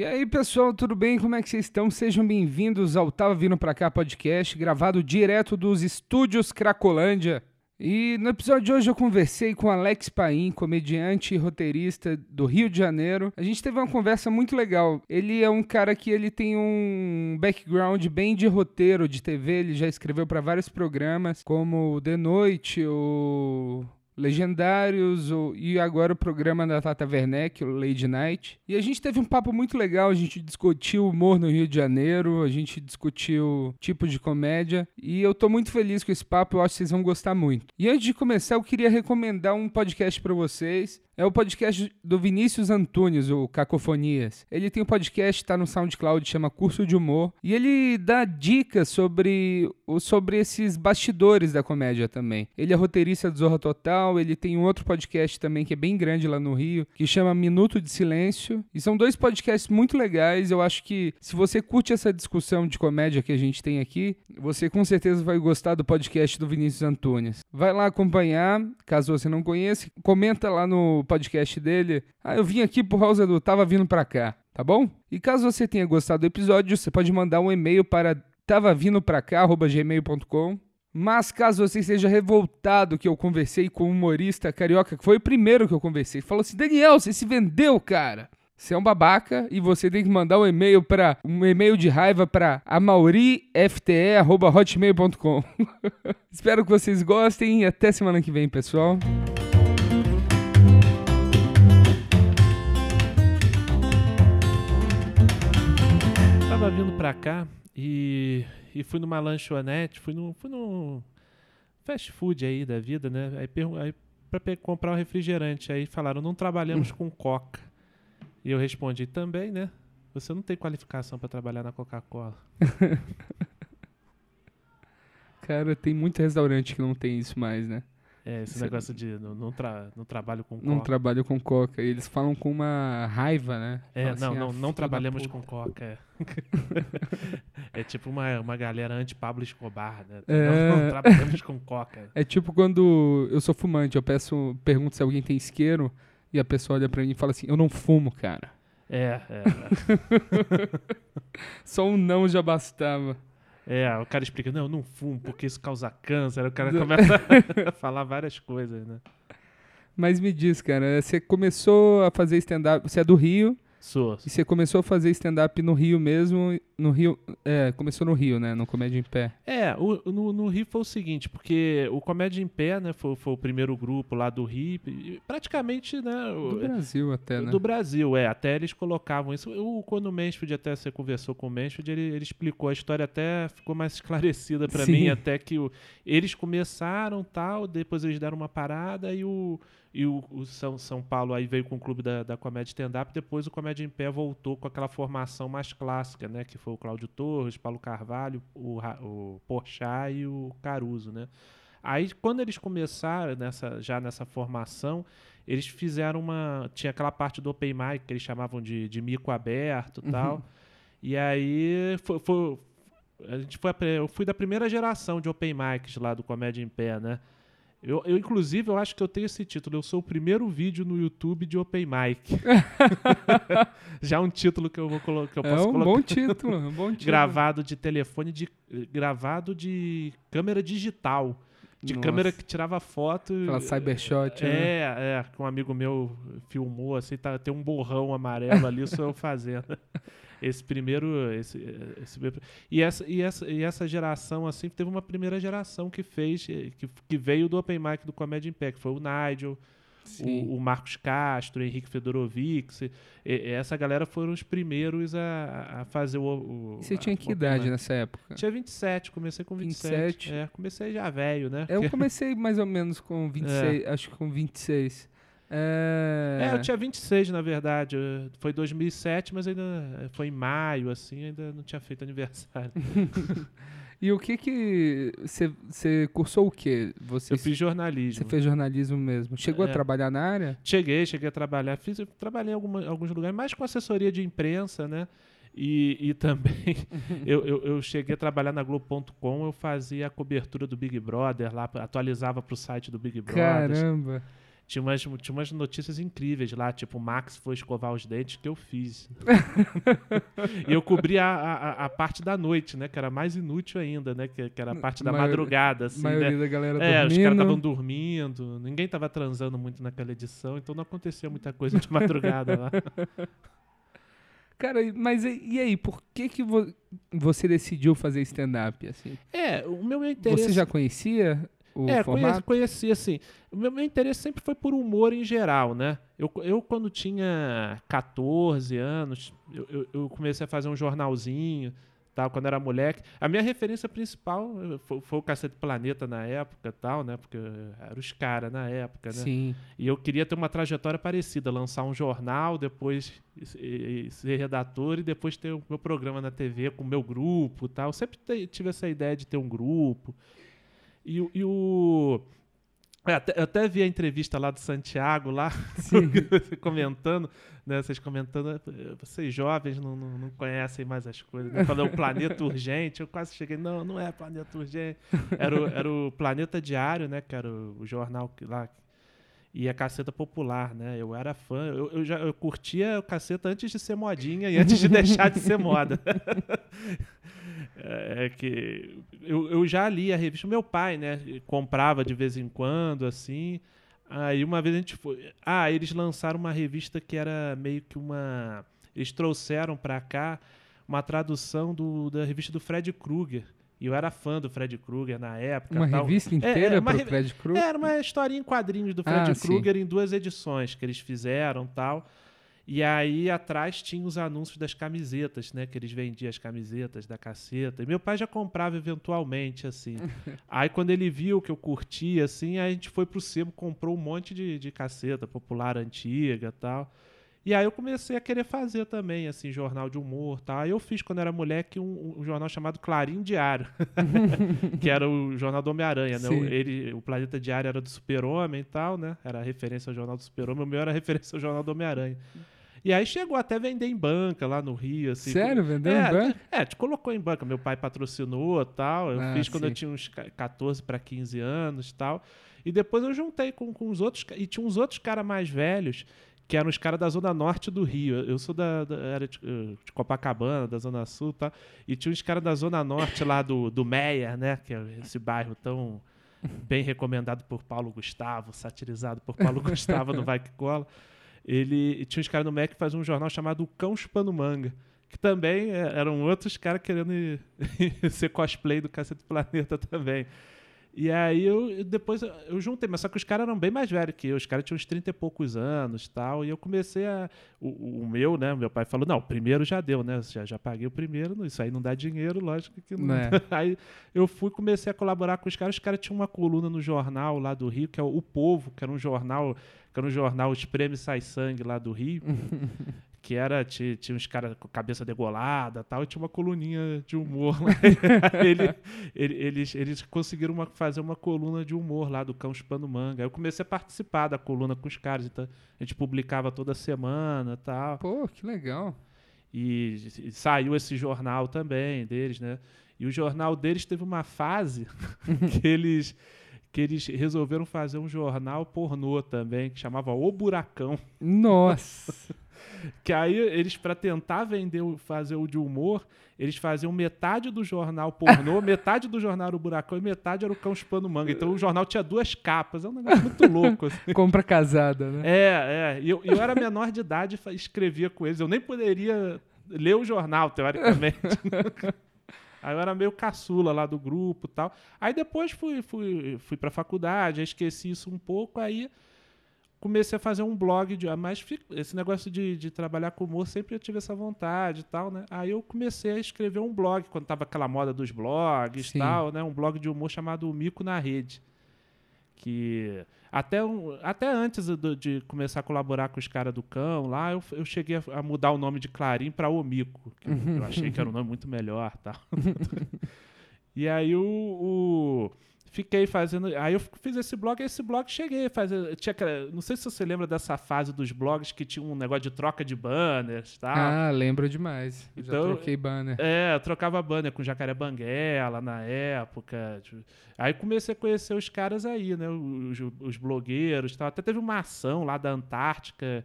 E aí, pessoal, tudo bem? Como é que vocês estão? Sejam bem-vindos ao Tava Vindo Pra Cá podcast, gravado direto dos estúdios Cracolândia. E no episódio de hoje eu conversei com Alex Paim, comediante e roteirista do Rio de Janeiro. A gente teve uma conversa muito legal. Ele é um cara que ele tem um background bem de roteiro de TV, ele já escreveu para vários programas, como The Noite, o Legendários o, e agora o programa da Tata Werneck, o Lady Night. E a gente teve um papo muito legal, a gente discutiu humor no Rio de Janeiro, a gente discutiu tipo de comédia e eu tô muito feliz com esse papo, eu acho que vocês vão gostar muito. E antes de começar, eu queria recomendar um podcast para vocês. É o podcast do Vinícius Antunes, o Cacofonias. Ele tem um podcast, tá no SoundCloud, chama Curso de Humor, e ele dá dicas sobre, sobre esses bastidores da comédia também. Ele é roteirista do Zorra Total, ele tem um outro podcast também que é bem grande lá no Rio, que chama Minuto de Silêncio. E são dois podcasts muito legais. Eu acho que se você curte essa discussão de comédia que a gente tem aqui, você com certeza vai gostar do podcast do Vinícius Antunes. Vai lá acompanhar, caso você não conheça, comenta lá no podcast dele. Ah, eu vim aqui por causa do Tava Vindo Pra Cá, tá bom? E caso você tenha gostado do episódio, você pode mandar um e-mail para tavavindopracá.gmail.com mas caso você esteja revoltado que eu conversei com um humorista carioca, que foi o primeiro que eu conversei, falou assim: Daniel, você se vendeu, cara. Você é um babaca e você tem que mandar um e-mail para um e-mail de raiva para amaurifte@hotmail.com. Espero que vocês gostem e até semana que vem, pessoal. Tava vindo pra cá e, e fui numa lanchonete, fui no, fui no fast food aí da vida, né? Aí, aí pra comprar um refrigerante, aí falaram, não trabalhamos com coca. E eu respondi, também, né? Você não tem qualificação para trabalhar na Coca-Cola. Cara, tem muito restaurante que não tem isso mais, né? É, esse Cê... negócio de não, não, tra, não trabalho com coca. Não trabalho com coca. E eles falam com uma raiva, né? É, não, assim, não, ah, não trabalhamos com coca. É, é tipo uma, uma galera anti-Pablo Escobar, né? É... Não, não, trabalhamos com coca. É tipo quando eu sou fumante, eu peço, pergunto se alguém tem isqueiro e a pessoa olha pra mim e fala assim, eu não fumo, cara. É, é. Só um não já bastava. É, o cara explica, não, eu não fumo porque isso causa câncer. O cara começa a falar várias coisas, né? Mas me diz, cara, você começou a fazer stand-up, você é do Rio, E você começou a fazer stand-up no Rio mesmo, no Rio, é, começou no Rio, né, no Comédia em Pé. É, o, no, no Rio foi o seguinte, porque o Comédia em Pé, né, foi, foi o primeiro grupo lá do Rio, praticamente, né... Do Brasil até, né? Do Brasil, é, até eles colocavam isso. O, quando o Mansfield, até você conversou com o Mansfield, ele, ele explicou a história até, ficou mais esclarecida para mim, até que o, eles começaram tal, depois eles deram uma parada e o e o, o, São, São Paulo aí veio com o clube da, da comédia stand-up, depois o Comédia em Pé voltou com aquela formação mais clássica, né? Que foi o Cláudio Torres, Paulo Carvalho, o, o Porchat e o Caruso, né? Aí quando eles começaram nessa, já nessa formação, eles fizeram uma. Tinha aquela parte do Open Mic que eles chamavam de, de mico aberto e uhum. tal. E aí foi, foi, a gente foi, eu fui da primeira geração de Open Mics lá do Comédia em Pé, né? Eu, eu, inclusive, eu acho que eu tenho esse título. Eu sou o primeiro vídeo no YouTube de Open Mic. Já é um título que eu vou colocar. Eu é posso um colocar. bom título, um bom título. gravado de telefone, de, gravado de câmera digital. De Nossa. câmera que tirava foto. Aquela cybershot, é, né? É, que um amigo meu filmou, assim, tá, tem um borrão amarelo ali, sou eu fazendo esse primeiro. Esse, esse, e, essa, e, essa, e essa geração, assim, teve uma primeira geração que fez, que, que veio do Open Mic do Comédia Impact, foi o Nigel. O, o, Marcos Castro, o Henrique Fedorovic, e, e essa galera foram os primeiros a, a fazer o. o Você tinha que idade nessa época? Tinha 27, comecei com 27. 27. É, comecei já velho, né? Eu comecei mais ou menos com 26, é. acho que com 26. É... é, eu tinha 26, na verdade. Foi 2007, mas ainda foi em maio, assim, ainda não tinha feito aniversário. e o que que... Você cursou o quê? Você, eu fiz jornalismo. Você fez jornalismo mesmo. Chegou é. a trabalhar na área? Cheguei, cheguei a trabalhar. Fiz, trabalhei em alguma, alguns lugares, mais com assessoria de imprensa, né? E, e também eu, eu, eu, cheguei a trabalhar na Globo.com, eu fazia a cobertura do Big Brother lá, atualizava para o site do Big Brother. Caramba! Tinha umas, tinha umas notícias incríveis lá, tipo, o Max foi escovar os dentes, que eu fiz. e eu cobri a, a, a, parte da noite, né? Que era mais inútil ainda, né? Que, que era a parte da madrugada, assim, A maioria né? da galera É, dormindo. os caras estavam dormindo, ninguém tava transando muito naquela edição, então não acontecia muita coisa de madrugada lá. Cara, mas e, e aí, por que que vo- você decidiu fazer stand-up, assim? É, o meu interesse... Você já conhecia o é, conheci, formato? conheci assim. O meu, meu interesse sempre foi por humor em geral, né? Eu, eu quando tinha 14 anos, eu, eu, eu comecei a fazer um jornalzinho, tal, quando era moleque. A minha referência principal eh, foi, foi o Cacete Planeta na época, tal, né? Porque eram os caras na época, né? Sim. E eu queria ter uma trajetória parecida, lançar um jornal, depois ser redator e depois ter o meu programa na TV com o meu grupo, tal. Eu sempre tive essa ideia de ter um grupo. E, o- e o é, até, eu até vi a entrevista lá do Santiago lá comentando, né? Vocês comentando, eh, vocês jovens não, não, não conhecem mais as coisas. Né? Falou o Planeta Urgente, eu quase cheguei, não, não é Planeta Urgente. Era o, era o Planeta Diário, né? Que era o, o jornal que lá. E a Caceta Popular, né? Eu era fã, eu, eu já eu curtia o Caceta antes de ser modinha e antes de deixar de ser moda. É que eu, eu já li a revista. Meu pai, né? Comprava de vez em quando, assim. Aí uma vez a gente foi. Ah, eles lançaram uma revista que era meio que uma. Eles trouxeram pra cá uma tradução do, da revista do Fred Krueger. E eu era fã do Fred Krueger na época. Uma tal. revista É, inteira é, pro revi- Fred Krueger? Era uma historinha em quadrinhos do Fred Ah. Krueger em duas edições que eles fizeram tal. E aí atrás tinha os anúncios das camisetas, né? Que eles vendiam as camisetas da caceta. E meu pai já comprava eventualmente, assim. aí quando ele viu que eu curtia, assim, aí a gente foi pro sebo, comprou um monte de, de caceta popular antiga tal. E aí eu comecei a querer fazer também, assim, jornal de humor tal. Aí eu fiz, quando era moleque, um, um jornal chamado Clarim Diário. que era o jornal do Homem-Aranha, né? O, ele, o Planeta Diário era do Super-Homem e tal, né? Era referência ao jornal do Super-Homem. O meu era referência ao jornal do Homem-Aranha. E aí chegou até vender em banca lá no Rio, assim. Sério? Vendeu é, em banca? É, te colocou em banca. Meu pai patrocinou e tal. Eu Ah, fiz quando eu sim. tinha uns ca- 14 para 15 anos e tal. E depois eu juntei com, com os outros. E tinha uns outros caras mais velhos, que eram os caras da Zona Norte do Rio. Eu sou da, da- era de, de Copacabana, da Zona Sul e tal. E tinha uns caras da Zona Norte lá do, do Meia, né? Que é esse bairro tão bem recomendado por Paulo Gustavo, satirizado por Paulo Gustavo no Vai Que Cola. Ele tinha uns caras no MEC que faziam um jornal chamado Cão Chupando Manga. Que também é, eram outros caras querendo ser cosplay do Cacete Planeta também. E aí eu depois eu- juntei, mas só que os caras eram bem mais velhos que eu, os caras tinham uns 30 e poucos anos tal. E eu comecei a. O, o meu, né? Meu pai falou: não, o primeiro já deu, né? Já, já paguei o primeiro, isso aí não dá dinheiro, lógico que não. Não é. Aí eu fui comecei a colaborar com os caras. Os caras tinham uma coluna no jornal lá do Rio, que é o O Povo, que era um jornal, que era um jornal Espreme Sai Sangue lá do Rio. que era, tinha, tinha uns caras com cabeça degolada tal, e tinha uma coluninha de humor lá. Ele- ele- eles, eles conseguiram uma- fazer uma coluna de humor lá do Cão Chupando Manga. Aí eu comecei a participar da coluna com os caras, então a gente publicava toda semana tal. Pô, que legal. E, e saiu esse jornal também deles, né? E o jornal deles teve uma fase que eles que eles resolveram fazer um jornal pornô também, que chamava O Buracão. Nossa. Que aí eles, pra tentar vender, fazer o de humor, eles faziam metade do jornal pornô, metade do jornal era o Buracão e metade era o Cão Chupando Manga. Então o jornal tinha duas capas. É um negócio muito louco, assim. Compra casada, né? É, é. E eu, eu era menor de idade e escrevia com eles. Eu nem poderia ler o jornal, teoricamente. Aí eu era meio caçula lá do grupo e tal. Aí depois fui, fui, fui pra faculdade, aí esqueci isso um pouco, aí comecei a fazer um blog. De, mas fi- esse negócio de, de trabalhar com humor, sempre eu tive essa vontade e tal, né? Aí eu comecei a escrever um blog, quando tava aquela moda dos blogs e Sim. tal, né? Um blog de humor chamado Mico na Rede. Que até, até antes do- de começar a colaborar com os caras do cão lá, eu, eu cheguei a, a mudar o nome de Clarim para Omico, que eu, eu achei que era um nome muito melhor tal. e aí o, o- fiquei fazendo. Aí eu fiz esse blog, esse blog cheguei a fazer. Tinha, não sei se você lembra dessa fase dos blogs que tinha um negócio de troca de banners tal. Ah, lembro demais. Então, Já troquei banner. É, eu trocava banner com Jacaré Banguela na época. Tipo, aí comecei a conhecer os caras aí, né? Os, os blogueiros e tal. Até teve uma ação lá da Antártica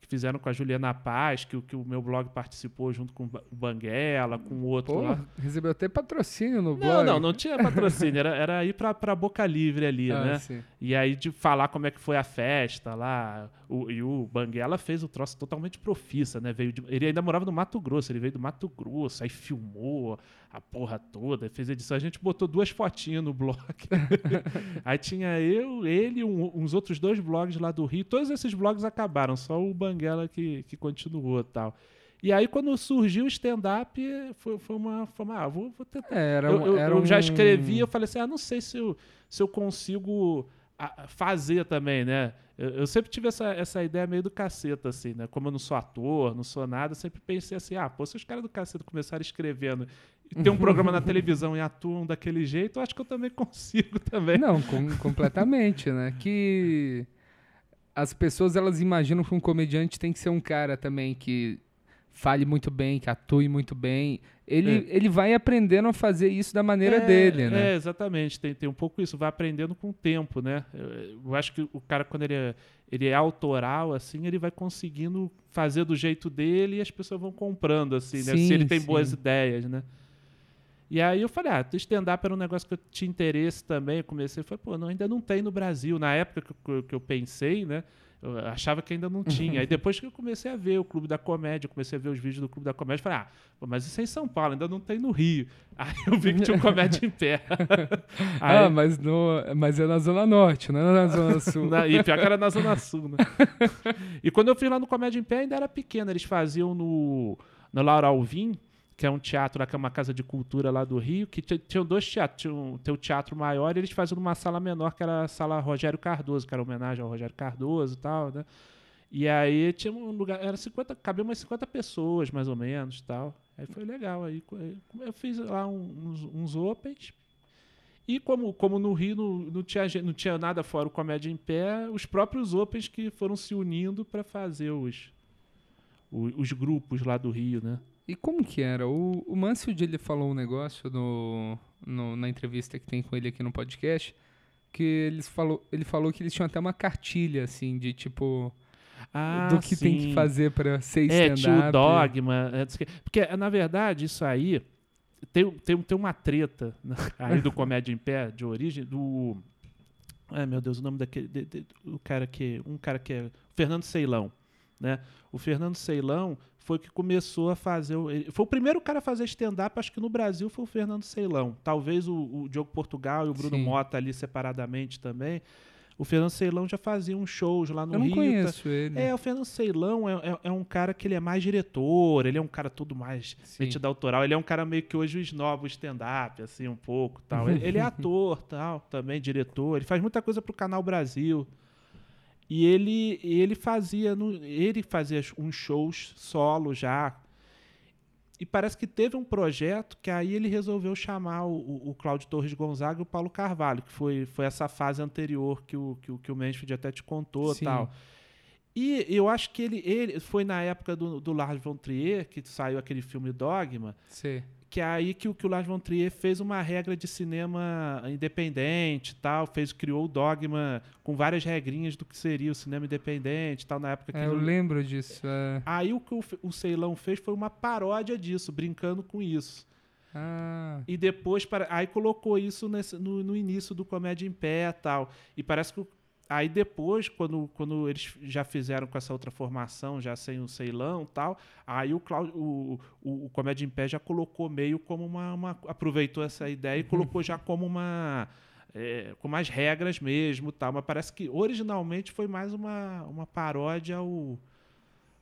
que fizeram com a Juliana Paz, que, que o meu blog participou junto com o Banguela, com o outro Pô, lá. Recebeu até patrocínio no não, blog. Não, não, tinha patrocínio, era, era ir pra, pra Boca Livre ali, ah, né? Sim. E aí de falar como é que foi a festa lá. O, e o Banguela fez o troço totalmente profissa, né? Veio de, ele ainda morava no Mato Grosso, ele veio do Mato Grosso, aí filmou a porra toda, fez edição. A gente botou duas fotinhas no blog. aí tinha eu, ele, um, uns outros dois blogs lá do Rio. Todos esses blogs acabaram, só o Banguela que, que continuou tal. E aí, quando surgiu o stand-up, foi, foi, uma. Foi uma ah, vou, vou tentar. É, era, eu, eu, era eu já escrevi, eu falei assim: ah, não sei se eu, se eu consigo fazer também, né? Eu, eu, sempre tive essa, essa ideia meio do caceta, assim, né? Como eu não sou ator, não sou nada, sempre pensei assim, ah, pô, se os caras do caceta começarem escrevendo ter um programa na televisão e atuam daquele jeito, eu acho que eu também consigo também. Não, com, completamente, né? Que as pessoas, elas imaginam que um comediante tem que ser um cara também que fale muito bem, que atue muito bem. Ele, é. ele vai aprendendo a fazer isso da maneira é, dele, né? É, exatamente. Tem, tem um pouco isso. Vai aprendendo com o tempo, né? Eu, eu acho que o cara, quando ele é, ele é autoral, assim, ele vai conseguindo fazer do jeito dele e as pessoas vão comprando, assim, né? Sim, Se ele tem sim. boas ideias, né? E aí eu falei, ah, stand-up era um negócio que eu tinha interesse também. Eu comecei, falei, pô, não, ainda não tem no Brasil. Na época que eu, que eu pensei, né? Eu achava que ainda não tinha. Aí depois que eu comecei a ver o Clube da Comédia, comecei a ver os vídeos do Clube da Comédia, falei, ah, mas isso é em São Paulo, ainda não tem no Rio. Aí eu vi que tinha um comédia em pé. Aí... Ah, mas, no, mas é na Zona Norte, não é na Zona Sul. na, e pior que era na Zona Sul, né? e quando eu fui lá no Comédia em Pé, ainda era pequeno. Eles faziam no, no Laura Alvim, que é um teatro lá, que é uma casa de cultura lá do Rio, que tinham dois teatros. Tinha um, tem o teatro maior e eles faziam numa sala menor, que era a sala Rogério Cardoso, que era homenagem ao Rogério Cardoso e tal, né? E aí tinha um lugar, era 50, cabia umas 50 pessoas, mais ou menos, tal. Aí foi legal. Aí eu fiz lá uns, uns opens. E como, como no Rio não, não, tinha, não tinha nada fora o Comédia em Pé, os próprios opens que foram se unindo para fazer os, os, os grupos lá do Rio, né? E como que era? O, o Mansfield, ele falou um negócio no, no, na entrevista que tem com ele aqui no podcast, que eles falou, ele falou que eles tinham até uma cartilha, assim, de tipo... Ah, do que sim. tem que fazer para ser stand-up. É, tinha o dogma. É, porque, na verdade, isso aí... Tem, tem, tem uma treta né, aí do Comédia em Pé, de origem, do... Ai, meu Deus, o nome daquele... De, de, o cara que... Um cara que é... Fernando Ceilão. Né? O Fernando Ceilão foi que começou a fazer. Foi o primeiro cara a fazer stand-up, acho que no Brasil foi o Fernando Ceilão. Talvez o, o Diogo Portugal e o Bruno Sim. Mota ali separadamente também. O Fernando Ceilão já fazia uns shows lá no Eu não Rio. Tá? conheço ele. É, o Fernando Ceilão é, é, é, um cara que ele é mais diretor, ele é um cara todo mais metido autoral. Ele é um cara meio que hoje os novos stand-up, assim, um pouco tal. ele, ele é ator, tal, também diretor. Ele faz muita coisa pro Canal Brasil. E ele, ele fazia ele fazia uns shows solo já. E parece que teve um projeto que aí ele resolveu chamar o, o Cláudio Torres Gonzaga e o Paulo Carvalho, que foi, foi essa fase anterior que o, que o, que o Mansfield até te contou e tal. E eu acho que ele, ele foi na época do, do Lars von Trier, que saiu aquele filme Dogma. Sim que é aí que, que o Lars von Trier fez uma regra de cinema independente tal, fez criou o dogma com várias regrinhas do que seria o cinema independente tal na época que é, eu não... lembro disso. É. Aí o que o, o Ceilão fez foi uma paródia disso, brincando com isso. Ah. E depois, para, aí colocou isso nesse, no, no início do Comédia em Pé tal. E parece que o Aí depois, quando, quando eles já fizeram com essa outra formação, já sem o Ceilão tal, aí o, Cláudio, o, o, o Comédia em Pé já colocou meio como uma, uma aproveitou essa ideia e uhum. colocou já como uma é, com mais regras mesmo tal, mas parece que originalmente foi mais uma, uma paródia ao,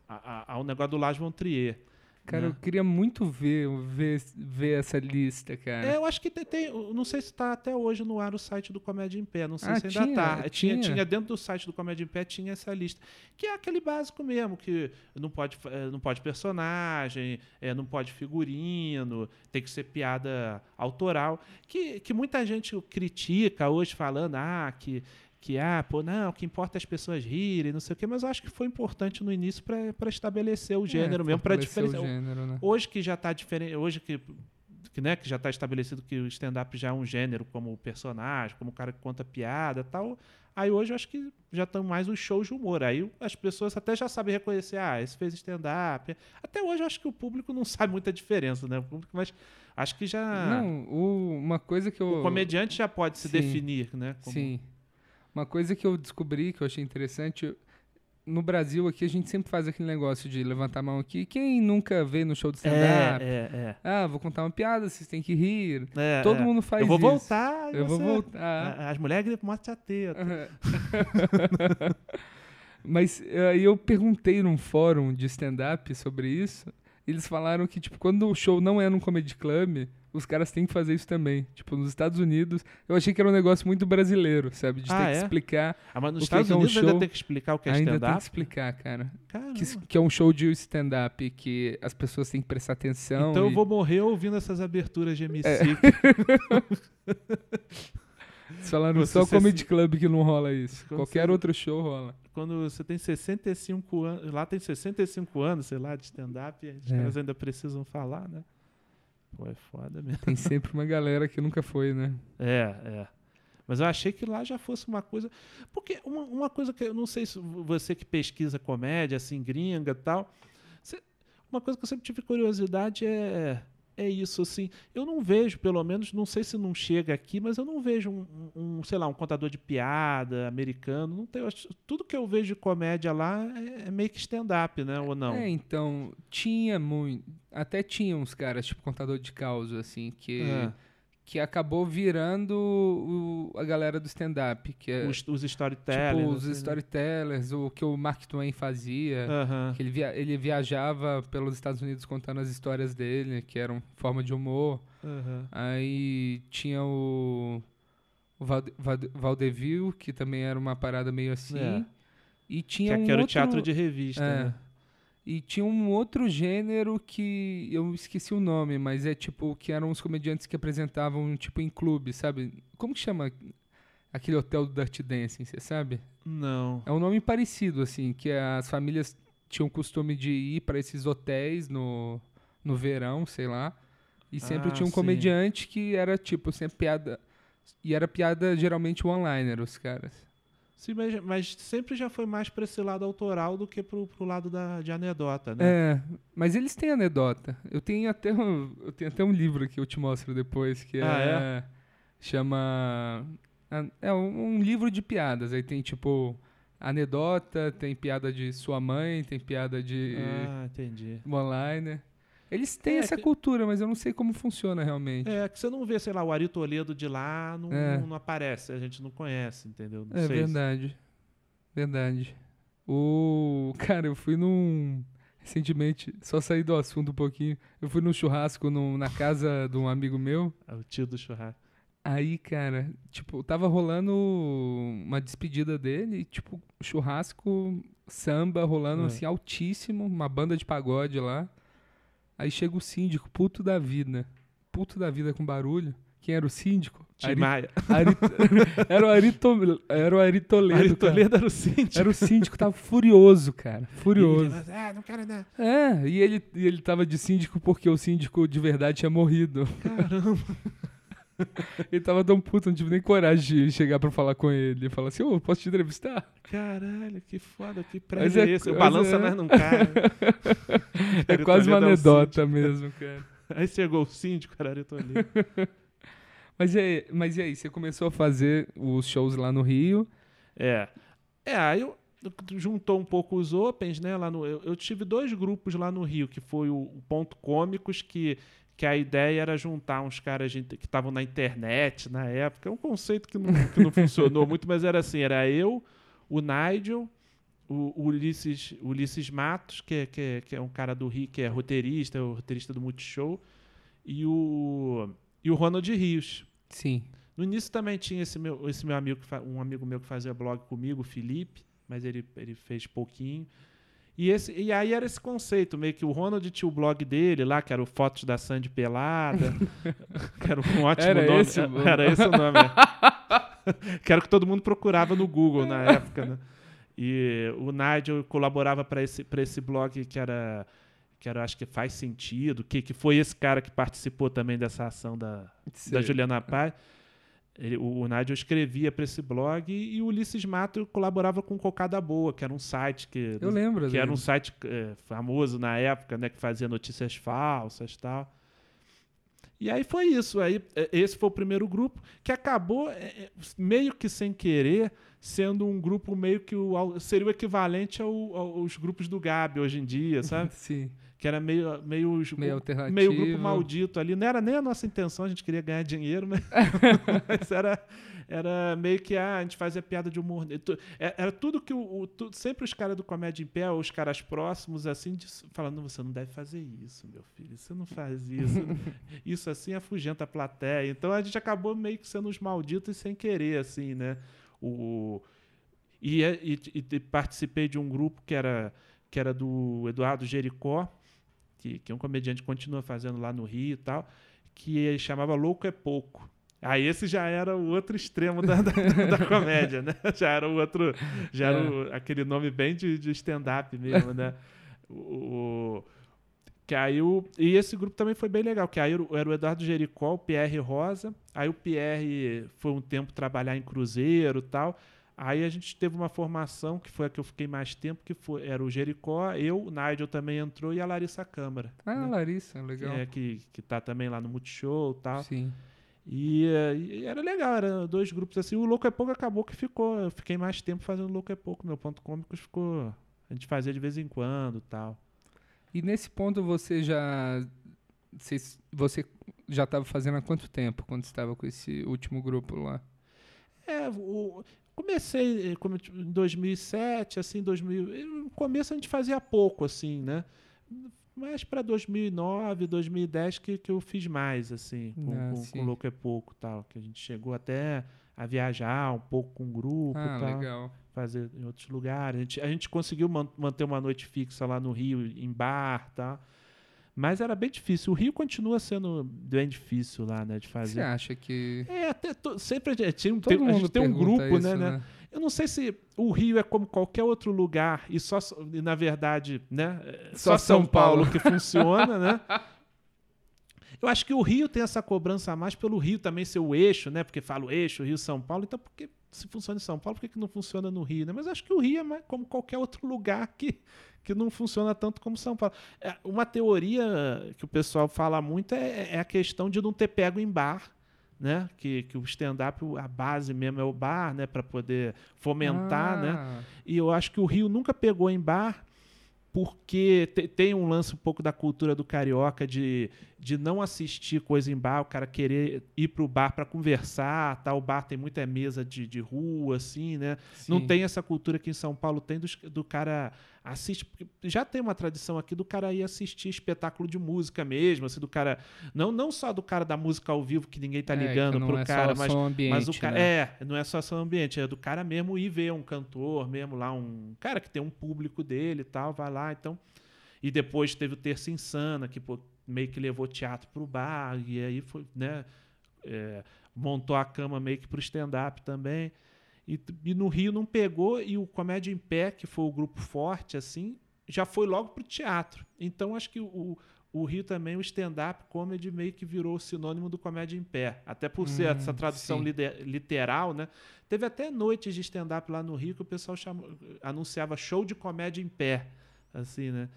a, ao negócio do Lars von Trier. Cara, né? eu queria muito ver, ver, ver essa lista, cara. É, eu acho que tem, tem- não sei se está até hoje no ar o site do Comédia em Pé, não sei Ah, se ainda tinha, tá. Tinha, tinha. tinha dentro do site do Comédia em Pé tinha essa lista, que é aquele básico mesmo, que não pode, eh, não pode personagem, eh, não pode figurino, tem que ser piada autoral, que, que muita gente critica hoje falando, ah, que que ah, pô, não, o que importa é as pessoas rirem, não sei o quê, mas eu acho que foi importante no início para estabelecer o gênero É, mesmo, para diferenciar. o gênero, né? Hoje que já está diferente, hoje que, que, né, que já está estabelecido que o stand-up já é um gênero como personagem, como o cara que conta piada e tal. Aí hoje eu acho que já estão mais os shows de humor. Aí as pessoas até já sabem reconhecer, ah, esse fez stand-up. Até hoje eu acho que o público não sabe muita diferença, né? O público, mas acho que já. Não, o- uma coisa que eu. o comediante já pode se Sim. definir, né? como- Sim. Uma coisa que eu descobri, que eu achei interessante, no Brasil aqui a gente sempre faz aquele negócio de levantar a mão aqui. Quem nunca veio no show de stand-up? É, é, Ah, vou contar uma piada, vocês têm que rir. é. Todo é. mundo faz Eu vou isso. voltar. Eu vou voltar. A- As mulheres mostram a teta. Mas eh, aí eu perguntei num fórum de stand-up sobre isso. Eles falaram que, tipo, quando o show não é num comedy club, os caras têm que fazer isso também. Tipo, nos Estados Unidos, eu achei que era um negócio muito brasileiro, sabe? De Ah, ter é? que explicar. Ah, mas nos Estados que é um Unidos ainda show? tem que explicar o que é Ainda tem que stand-up. explicar, cara. Que, que é um show de stand-up que as pessoas têm que prestar atenção. Então eu e- vou morrer ouvindo essas aberturas de MC. Eles falaram Você só Comedy Club que não rola isso. Quando Qualquer você- outro show rola. Quando você tem 65 anos, lá tem 65 anos, sei lá, de stand-up, os É. caras ainda precisam falar, né? Pô, é foda mesmo. Tem sempre uma galera que nunca foi, né? É, é. Mas eu achei que lá já fosse uma coisa. Porque uma, uma coisa que eu não sei se você que pesquisa comédia, assim, gringa e tal. cê- uma coisa que eu sempre tive curiosidade é. É isso, assim. Eu não vejo, pelo menos, não sei se não chega aqui, mas eu não vejo um, um- um, sei lá, um contador de piada americano. Não tem, acho- tudo que eu vejo de comédia lá é, é meio que stand-up, né? Ou não? É, então, tinha muito. Até tinha uns caras, tipo, contador de causa, assim, que, É. que acabou virando o- a galera do stand-up. Que é, Os, os tipo, storytellers. os assim, né? storytellers, o que o Mark Twain fazia. Aham. Que ele, via- ele viajava pelos Estados Unidos contando as histórias dele, que eram forma de humor. aham. Aí tinha o, o Valde- Valde- Vaudeville, que também era uma parada meio assim. É. E Que, tinha um que era o outro, teatro de revista, é. né? E tinha um outro gênero que eu esqueci o nome, mas é tipo que eram os comediantes que apresentavam tipo em clube, sabe? Como que chama aquele hotel do Dirty Dancing, você sabe? Não. É um nome parecido assim, que as famílias tinham costume de ir para esses hotéis no, no verão, sei lá. E sempre Ah, tinha um sim. comediante que era tipo sempre piada e era piada geralmente one-liner os caras. Sim, mas, mas sempre já foi mais para esse lado autoral do que pro, pro lado da, de anedota, né? É, mas eles têm anedota. Eu tenho até um, eu tenho até um livro que eu te mostro depois que Ah, é, chama ah, é um, um livro de piadas. Aí tem tipo anedota, tem piada de sua mãe, tem piada de Ah, entendi. one-liner. Eles têm É, essa que- cultura, mas eu não sei como funciona realmente. É, que você não vê, sei lá, o Ari Toledo de lá, não, É. não, aparece, a gente não conhece, entendeu? Não É, sei se- verdade. Verdade. O cara, eu fui num recentemente, só sair do assunto um pouquinho. Eu fui num churrasco na casa de um amigo meu. É o tio do churrasco. Aí, cara, tipo, tava rolando uma despedida dele, e, tipo, churrasco, samba rolando É. assim altíssimo, uma banda de pagode lá. Aí chega o síndico, puto da vida. Puto da vida com barulho. Quem era o síndico? Ari- Maia. Ari- era o Ari, To- era o Ari Toledo. Ari cara. Toledo era o síndico. Era o síndico, tava furioso, cara. Furioso. Ele, ah, não quero dar. É, e ele, e ele tava de síndico porque o síndico de verdade tinha morrido. Caramba. Ele tava tão puto, não tive nem coragem de chegar pra falar com ele. Falar assim, ô, posso te entrevistar? Caralho, que foda, que Mas prédio é, é- esse? O mas balança é- mais não cai. É quase uma é anedota mesmo, cara. Aí chegou o síndico, era Ari Toledo. Mas e, aí, mas e aí, você começou a fazer os shows lá no Rio? É. É, aí eu, juntou um pouco os Opens, né? Lá no, eu, eu tive dois grupos lá no Rio, que foi o, o Ponto Cômicos, que, que a ideia era juntar uns caras que estavam na internet na época. É um conceito que não, que não funcionou muito, mas era assim: era eu, o Nigel o, o Ulisses, Ulisses Matos, que é, que, é, que é um cara do Rio, que é roteirista, é o roteirista do Multishow, e o, e o Ronald Rios. Sim. No início também tinha esse meu, esse meu amigo, um amigo meu que fazia blog comigo, o Felipe, mas ele, ele fez pouquinho. E, esse, e aí era esse conceito, meio que o Ronald tinha o blog dele lá, que era o Fotos da Sandy Pelada, que era um ótimo Era nome. esse o. Era esse o nome. é. que era o que todo mundo procurava no Google na época, né? E o Nigel colaborava para esse, pra esse blog que era, que era, acho que faz sentido, que, que foi esse cara que participou também dessa ação da, da. Juliana Paz. Ele, o, o Nigel escrevia para esse blog e, e o Ulisses Mato colaborava com o Cocada Boa, que era um site que, Eu lembro. que era um site é, famoso na época, né, que fazia notícias falsas e tal. E aí foi isso. Aí, é, esse foi o primeiro grupo, que acabou é, é, meio que sem querer sendo um grupo meio que o, seria o equivalente ao- aos grupos do Gabi hoje em dia, sabe? Sim. Que era meio, meio, Meio meio grupo maldito ali. Não era nem a nossa intenção, a gente queria ganhar dinheiro, mas, mas era, era meio que ah, a gente fazia piada de humor. E é- Era tudo que o, o- tu- sempre os caras do Comédia em Pé, ou os caras próximos, assim, falando, você não deve fazer isso, meu filho, você não faz isso. isso assim afugenta a plateia. Então a gente acabou meio que sendo os malditos sem querer, assim, né? O, e, é- e- e participei de um grupo que era, que era do Eduardo Jericó, que, que é um comediante continua fazendo lá no Rio e tal, que chamava Louco é Pouco. Aí esse já era o outro extremo da, da, da comédia, né? Já era o outro, já era o- aquele nome bem de, de stand-up mesmo, né? O, o- que aí o, e esse grupo também foi bem legal, que aí era o- era o Eduardo Jericó, o Pierre Rosa, aí o Pierre foi um tempo trabalhar em Cruzeiro e tal, aí a gente teve uma formação, que foi a que eu fiquei mais tempo, que foi, era o Jericó, eu, o Nigel também entrou e a Larissa Câmara, Ah, né? Larissa, legal. é, que, que tá também lá no Multishow e tal. Sim. E, e era legal, eram dois grupos assim. O Louco é Pouco acabou que ficou. Eu fiquei mais tempo fazendo Louco é Pouco. Meu ponto cômico ficou. A gente fazia de vez em quando tal. E nesse ponto você já. Vocês- Você já estava fazendo há quanto tempo quando estava com esse último grupo lá? É, o, comecei eh, como em 2007, assim, 2000. eh, No começo a gente fazia pouco, assim, né? Mas para 2009, 2010 que, que eu fiz mais, assim, com, Ah, com, com Louco é Pouco tal. Que a gente chegou até a viajar um pouco com o grupo Ah, tal. legal. fazer em outros lugares. A gente, a gente conseguiu man- manter uma noite fixa lá no Rio, em bar, tá? Mas era bem difícil. O Rio continua sendo bem difícil lá, né, de Você fazer. acha que. É, até to- sempre a gente, um, Todo tem, a gente tem um grupo, isso, né, né? Eu não sei se o Rio é como qualquer outro lugar e só na verdade, né, é Só só, São, São Paulo, Paulo. que funciona, né? Eu acho que o Rio tem essa cobrança a mais pelo Rio também ser o eixo, né? Porque fala o eixo, Rio São Paulo, então porque se funciona em São Paulo, por que, que não funciona no Rio, né? Mas acho que o Rio é mais como qualquer outro lugar que, que não funciona tanto como São Paulo. É, uma teoria que o pessoal fala muito é, é a questão de não ter pego em bar, né? Que, que o stand-up, a base mesmo é o bar, né? Para poder fomentar, né? Ah, E eu acho que o Rio nunca pegou em bar porque te- tem um lance um pouco da cultura do carioca de, de não assistir coisa em bar, o cara querer ir pro bar para conversar, tá? O bar tem muita mesa de, de rua, assim, né? Não sim. tem essa cultura que em São Paulo tem dos- do, cara assiste. Já tem uma tradição aqui do cara ir assistir espetáculo de música mesmo, assim, do cara. Não, não só do cara da música ao vivo que ninguém tá É, ligando não pro é cara, só mas ambiente, mas o cara né? é, não é só som ambiente, é do cara mesmo ir ver um cantor mesmo lá, um cara que tem um público dele e tal, vai lá, então. E depois teve o Terça Insana, que pô, meio que levou teatro pro bar, e aí foi, né? é, montou a cama meio que pro stand-up também. E, e no Rio não pegou, e o Comédia em Pé, que foi o grupo forte, assim, já foi logo pro teatro. Então acho que o, o Rio também, o stand-up comedy meio que virou sinônimo do comédia em pé. Até por ser Hum, essa tradução sim. lide- literal, né? Teve até noites de stand-up lá no Rio que o pessoal chamou, anunciava show de comédia em pé. Assim, né?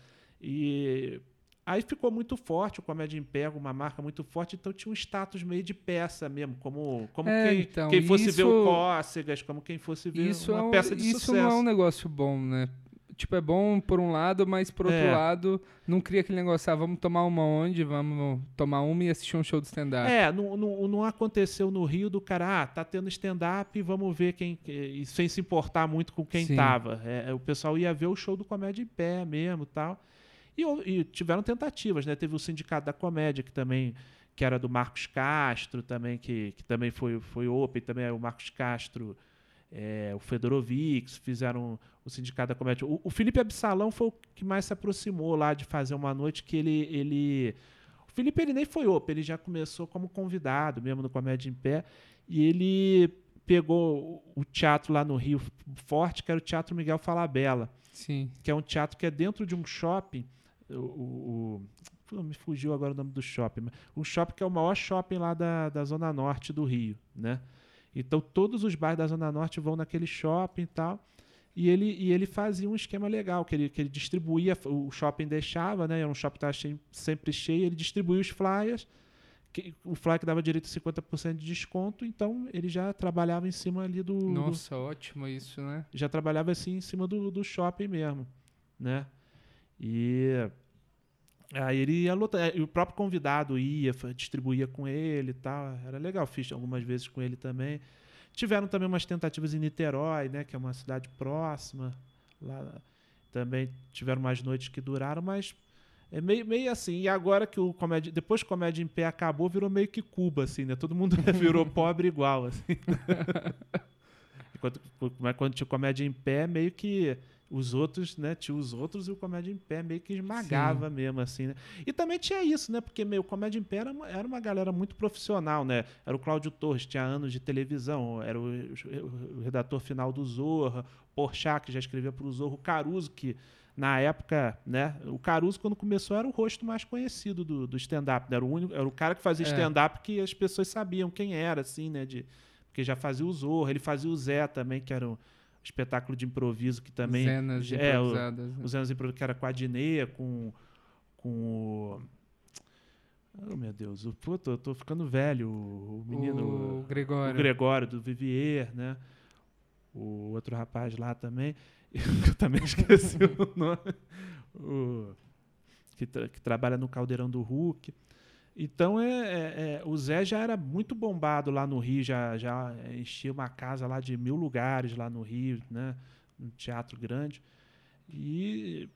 E aí ficou muito forte o comédia em pé, uma marca muito forte, então tinha um status meio de peça mesmo, como, como É, quem, então, quem fosse ver isso- o Cócegas, como quem fosse ver Isso, uma é um- peça de isso sucesso. não é um negócio bom, né? tipo, é bom por um lado, mas por outro É. lado, não cria aquele negócio, ah, vamos tomar uma onde? Vamos tomar uma e assistir um show de stand-up. É, não, não, não aconteceu no Rio do cara, ah, tá tendo stand-up, vamos ver quem. Sem se importar muito com quem Sim. tava. É, o pessoal ia ver o show do Comédia em Pé mesmo tal. E, e tiveram tentativas, né? Teve o Sindicato da Comédia, que também. Que era do Marcos Castro, também, que, que também foi, foi open, também é o Marcos Castro, é, o Fedorovic, fizeram o Sindicato da Comédia. O, o Felipe Absalão foi o que mais se aproximou lá de fazer uma noite que ele, ele o Felipe ele nem foi open, ele já começou como convidado mesmo no Comédia em Pé. E ele pegou o teatro lá no Rio Forte, que era o Teatro Miguel Falabella, Sim. que é um teatro que é dentro de um shopping. O, o- me fugiu agora o nome do shopping. mas Um shopping que é o maior shopping lá da, da Zona Norte do Rio, né? Então todos os bairros da Zona Norte vão naquele shopping e tal. E ele, e ele fazia um esquema legal, que ele, que ele distribuía, o shopping deixava, né? Era um shopping que estava sempre cheio, ele distribuía os flyers, que, o flyer que dava direito a 50% de desconto, então ele já trabalhava em cima ali do. do- Nossa, ótimo isso, né? já trabalhava assim em cima do, do shopping mesmo, né? E aí ele ia lotar, e o próprio convidado ia, distribuía com ele e tal, era legal, fiz algumas vezes com ele também. Tiveram também umas tentativas em Niterói, né, que é uma cidade próxima, lá também tiveram umas noites que duraram, mas é meio, meio assim. E agora que o comédia, depois que o comédia em pé acabou, virou meio que Cuba assim, né? Todo mundo virou pobre igual assim. Enquanto, mas quando tinha comédia em pé, meio que os outros, né? Tinha os outros e o comédia em pé meio que esmagava mesmo, assim, né? E também tinha isso, né? Porque, meu, comédia em pé era uma, era uma galera muito profissional, né? Era o Cláudio Torres, tinha anos de televisão, era o, o- o redator final do Zorra, Porchat, que já escrevia para o Zorro, o Caruso, que na época, né? O Caruso, quando começou, era o rosto mais conhecido do, do stand-up, né? Era o único, era o cara que fazia É. stand-up que as pessoas sabiam quem era, assim, né? De, porque já fazia o Zorro, ele fazia o Zé também, que era um espetáculo de improviso que também. Zenas é, o, improvisadas. né? os anos de improviso, que era com a Dinê, com, com o. Oh, meu Deus, o, pô, tô, tô ficando velho, o, o menino. O Gregório. O Gregório do Vivier, né? O outro rapaz lá também. Eu também esqueci o nome. O, que, tra- que trabalha no Caldeirão do Hulk. Então, é, é- é, o Zé já era muito bombado lá no Rio, já, já enchia uma casa lá de mil lugares lá no Rio, né? Um teatro grande. E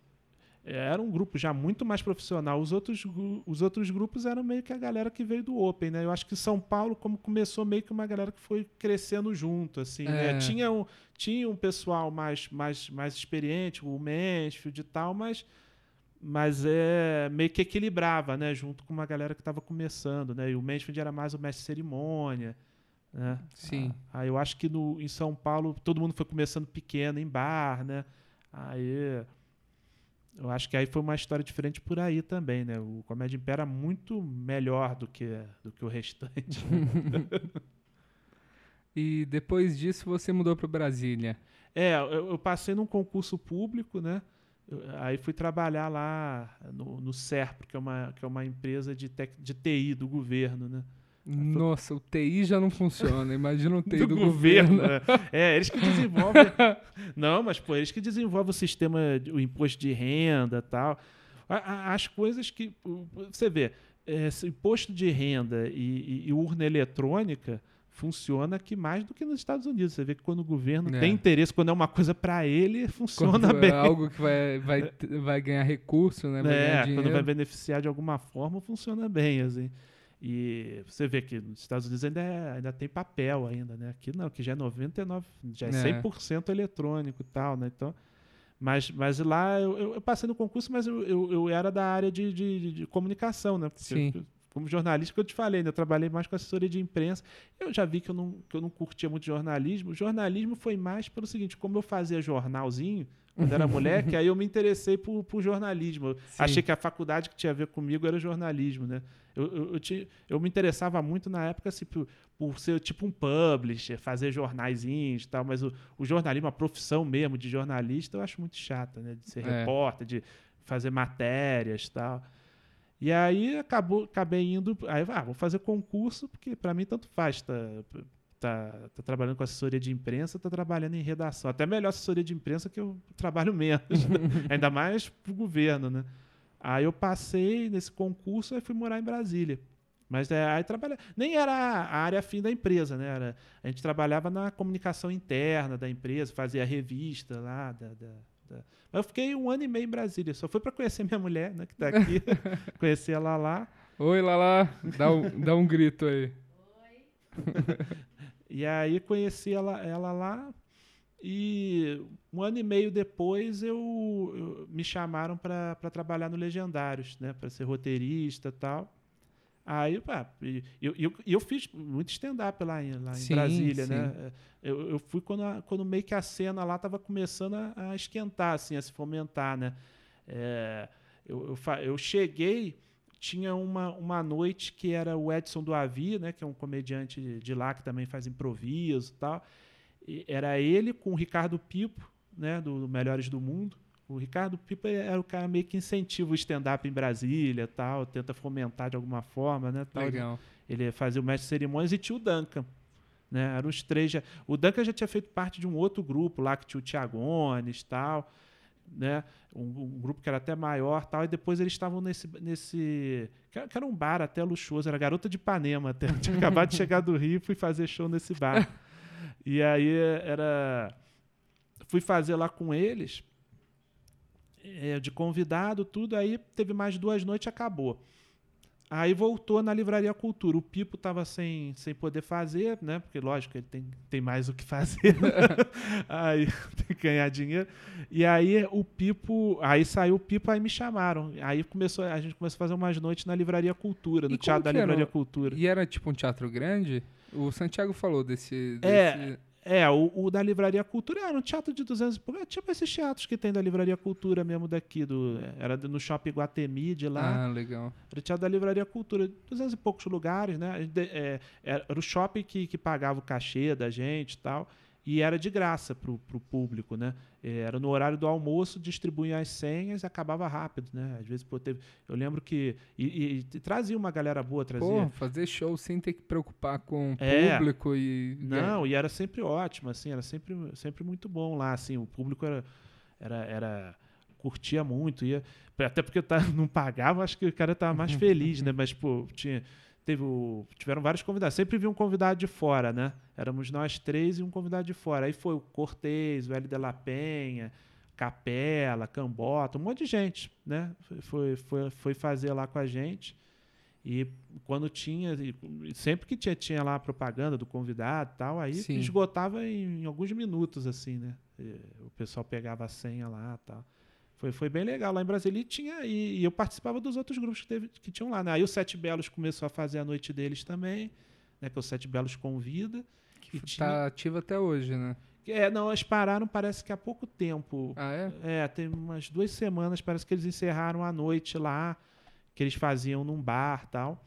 era um grupo já muito mais profissional. Os outros, os outros grupos eram meio que a galera que veio do Open, né? Eu acho que São Paulo, como começou, meio que uma galera que foi crescendo junto, assim, É. né? Tinha um, tinha um pessoal mais, mais, mais experiente, o Mansfield e tal, mas, mas é meio que equilibrava, né? Junto com uma galera que estava começando, né? E o Mansfield era mais o mestre cerimônia, né? Sim. Aí eu acho que no, em São Paulo todo mundo foi começando pequeno, em bar, né? Aí eu acho que aí foi uma história diferente por aí também, né? O Comédia em Pé era muito melhor do que, do que o restante. E depois disso você mudou para Brasília. é, eu, eu passei num concurso público, né? Aí fui trabalhar lá no, no SERP, que é uma, que é uma empresa de, tec, de TI do governo, né? Nossa, o TI já não funciona. Imagina o TI do, do governo. governo. né? É, eles que desenvolvem. Não, mas pô, eles que desenvolvem o sistema, o imposto de renda e tal. As coisas que. Você vê, é, esse imposto de renda e, e- e urna eletrônica funciona aqui mais do que nos Estados Unidos. Você vê que quando o governo É. tem interesse, quando é uma coisa para ele, funciona Quando bem. é algo que vai, vai, vai ganhar recurso, né? Vai É, quando vai beneficiar de alguma forma, funciona bem, assim. E você vê que nos Estados Unidos ainda, é- ainda tem papel ainda, né? Aqui não, que já é 99, já é, É. 100% eletrônico e tal, né? Então, mas, mas lá eu, eu- passei no concurso, mas eu, eu, eu era da área de, de, de- de comunicação, né? Porque Sim. eu- como jornalista, que eu te falei, né? Eu trabalhei mais com assessoria de imprensa. Eu já vi que eu não, que eu não curtia muito jornalismo. O jornalismo foi mais pelo seguinte, como eu fazia jornalzinho quando era moleque, aí eu me interessei por, por jornalismo. Achei que a faculdade que tinha a ver comigo era jornalismo, né? Eu, eu, eu, tinha- eu me interessava muito na época assim, por, por ser tipo um publisher, fazer jornaizinhos e tal, mas o, o jornalismo, a profissão mesmo de jornalista, eu acho muito chata, né? De ser É. repórter, de fazer matérias e tal. E aí acabou, acabei indo. Aí, ah, vou fazer concurso, porque para mim tanto faz. Tá, tá, tá trabalhando com assessoria de imprensa, tá trabalhando em redação. Até melhor assessoria de imprensa que eu trabalho menos, né? ainda mais pro governo, né? Aí eu passei nesse concurso e fui morar em Brasília. Mas é, aí trabalha, nem era a área fim da empresa, né? Era, a gente trabalhava na comunicação interna da empresa, fazia revista lá. Da, da, da. Mas eu fiquei um ano e meio em Brasília. Só fui para conhecer minha mulher, né? Que está aqui. conhecer ela lá. Oi, Lala. Dá um, dá um grito aí. Oi. e aí conheci ela, ela lá. E um ano e meio depois eu, eu me chamaram para trabalhar no Legendários, né? Para ser roteirista e tal. Aí, pá, eu, eu, eu fiz muito stand-up lá, em, lá sim, em Brasília, sim. né? Eu, eu fui quando, a, quando meio que a cena lá estava começando a, a, esquentar, assim, a se fomentar, né? É, eu, eu, eu, cheguei, tinha uma, uma noite que era o Edson do Avi, né? Que é um comediante de lá que também faz improviso e tal. E era ele com o Ricardo Pipo, né? Do, do Melhores do Mundo. O Ricardo Pipa era o cara meio que incentiva o stand-up em Brasília, tal, tenta fomentar de alguma forma, né? Tal. Legal. Ele fazia o mestre de cerimônias e tinha o Duncan. Né? Eram os três. Já... O Duncan já tinha feito parte de um outro grupo lá, que tinha o Tiagones tal. Né? Um, um, grupo que era até maior tal, e depois eles estavam nesse. nesse que era um bar até luxuoso, era Garota de Ipanema até. tinha acabado de chegar do Rio e fui fazer show nesse bar. E aí era. Fui fazer lá com eles é, de convidado, tudo. Aí teve mais duas noites acabou. Aí voltou na Livraria Cultura. O Pipo estava sem, sem poder fazer, né? Porque, lógico, ele tem, tem mais o que fazer. aí tem que ganhar dinheiro. E aí o Pipo. Aí saiu o Pipo, aí me chamaram. Aí começou, a gente começou a fazer umas noites na Livraria Cultura, no Teatro da Livraria Cultura. E era tipo um teatro grande? O Santiago falou desse. É, desse... É. É, o, o, da Livraria Cultura era um teatro de 200 e. É tipo esses teatros que tem da Livraria Cultura mesmo daqui. Do, era no Shopping Guatemi de lá. Ah, legal. Era o teatro da Livraria Cultura. 200 e poucos lugares, né? É, era o shopping que, que pagava o cachê da gente e tal e era de graça para o público, né? É, era no horário do almoço, distribuía as senhas e acabava rápido, né? Às vezes, pô, teve, eu lembro que e, e, e, trazia uma galera boa, trazia. Pô, fazer show sem ter que preocupar com o é, público e não, e era sempre ótimo, assim, era sempre, sempre muito bom lá, assim, o público era, era, era curtia muito, ia até porque tá, não pagava, acho que o cara estava mais feliz, né? Mas pô, tinha teve o, tiveram vários convidados. Sempre vi um convidado de fora, né? Éramos nós três e um convidado de fora. Aí foi o Cortez, o Hélio de la Penha, Capela, Cambota, um monte de gente, né? Foi, foi, foi fazer lá com a gente. E quando tinha, sempre que tinha, tinha lá a propaganda do convidado e tal, aí Sim. esgotava em, em, alguns minutos, assim, né? E o pessoal pegava a senha lá e tal. Foi, foi bem legal. Lá em Brasília e tinha. E, e, eu participava dos outros grupos que, teve, que tinham lá. Né? Aí o Sete Belos começou a fazer a noite deles também, né? Que é o Sete Belos Convida. Que está tinha... ativo até hoje, né? É, não, eles pararam parece que há pouco tempo. Ah, é? É, tem umas duas semanas, parece que eles encerraram a noite lá, que eles faziam num bar tal.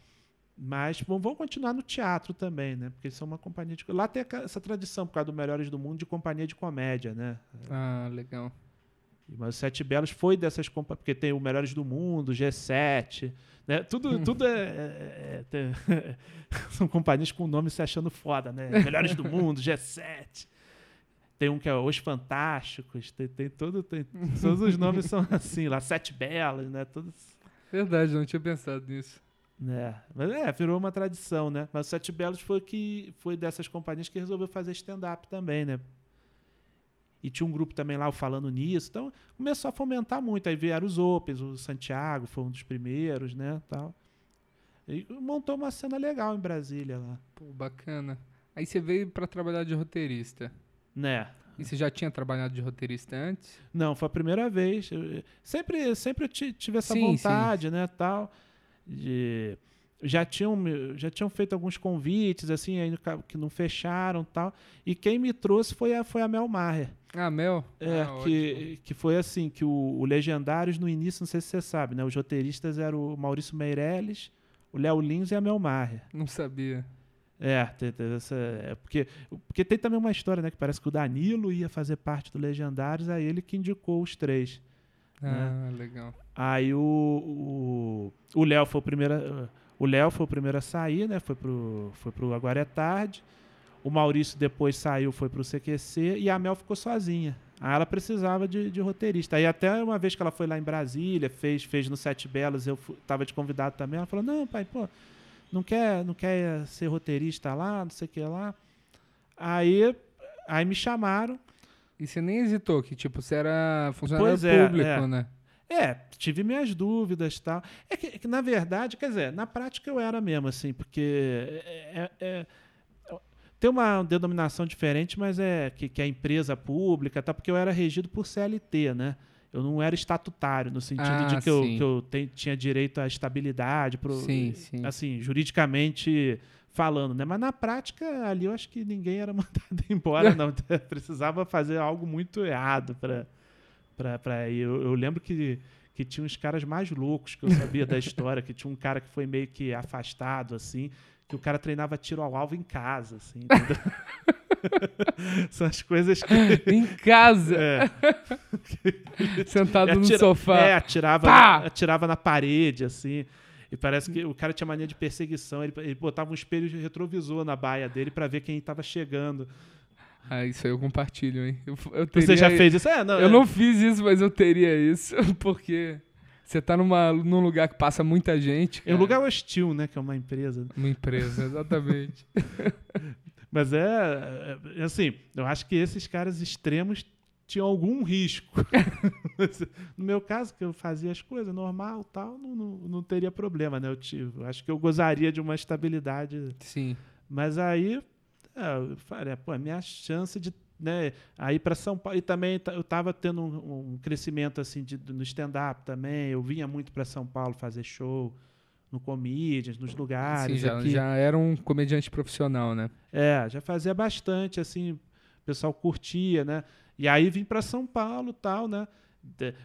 Mas bom, vão continuar no teatro também, né? Porque eles são uma companhia de. Lá tem essa tradição, por causa do Melhores do Mundo, de companhia de comédia, né? Ah, legal. Mas o Sete Belos foi dessas companhias, porque tem o Melhores do Mundo, G7, né? Tudo, hum. tudo é, é, é são companhias com o nome se achando foda, né? Melhores do Mundo, G7. Tem um que é Os Fantásticos, tem, tem todo, tem, todos os nomes são assim, lá Sete Belos, né? Todos... Verdade, não tinha pensado nisso. É, mas é, virou uma tradição, né? Mas o Sete Belos foi que foi dessas companhias que resolveu fazer stand-up também, né? E tinha um grupo também lá falando nisso. Então começou a fomentar muito. Aí vieram os Opens, o Santiago foi um dos primeiros, né? Tal. E montou uma cena legal em Brasília lá. Pô, bacana. Aí você veio para trabalhar de roteirista. Né? E você já tinha trabalhado de roteirista antes? Não, foi a primeira vez. Eu, sempre, sempre eu tive essa sim, vontade, sim. né, tal, de já tinham, já tinham feito alguns convites, assim, que não fecharam tal. E quem me trouxe foi a, foi a Mel Maher. Ah, Mel? É, ah, que, que foi assim, que o, o, Legendários no início, não sei se você sabe, né? Os roteiristas eram o Maurício Meirelles, o Léo Lins e a Mel Maher. Não sabia. É, tem, tem essa, é porque, porque tem também uma história, né? Que parece que o Danilo ia fazer parte do Legendários, aí ele que indicou os três. Né? Ah, né? legal. Aí o Léo foi o primeiro o Léo foi o primeiro a sair, né? Foi pro, foi pro Agora é Tarde. o Maurício depois saiu, foi pro CQC e a Mel ficou sozinha. Aí ela precisava de, de, roteirista. Aí até uma vez que ela foi lá em Brasília, fez, fez no Sete Belas, eu fui, tava de convidado também, ela falou, não, pai, pô, não quer, não quer ser roteirista lá, não sei o que lá. Aí, aí me chamaram. E você nem hesitou, que tipo, você era funcionário é, público, é. né? É, tive minhas dúvidas e tal. É que, é que, na verdade, quer dizer, na prática eu era mesmo, assim, porque é, é, é tem uma denominação diferente, mas é que, que é empresa pública, tá? porque eu era regido por CLT, né? Eu não era estatutário, no sentido ah, de que eu, que eu te, tinha direito à estabilidade, pro, sim, sim. assim, juridicamente falando, né? Mas na prática, ali eu acho que ninguém era mandado embora, não. Precisava fazer algo muito errado para ir. Eu, eu lembro que que tinha uns caras mais loucos que eu sabia da história, que tinha um cara que foi meio que afastado, assim, que o cara treinava tiro ao alvo em casa, assim, São as coisas que. em casa! É. Sentado atira... no sofá. É, atirava, na, atirava na parede, assim. E parece que o cara tinha mania de perseguição. Ele, ele botava um espelho retrovisor na baia dele para ver quem estava chegando. Ah, isso aí eu compartilho, hein? Eu, eu teria... Você já fez isso? É, não, eu é... não fiz isso, mas eu teria isso, porque você tá numa, num lugar que passa muita gente. Cara. É um lugar hostil, né? Que é uma empresa. Uma empresa, exatamente. Mas é, é, assim, eu acho que esses caras extremos tinham algum risco. no meu caso, que eu fazia as coisas normal tal, não, não, não teria problema, né? Eu tive. Eu acho que eu gozaria de uma estabilidade. Sim. Mas aí, é, eu falei, pô, a minha chance de né, aí para São Paulo e também eu estava tendo um, um, crescimento assim de, no stand-up também. Eu vinha muito para São Paulo fazer show no comedians, nos lugares. Sim, já, aqui. já era um comediante profissional, né? É, já fazia bastante assim, o pessoal curtia, né? E aí vim para São Paulo, tal, né?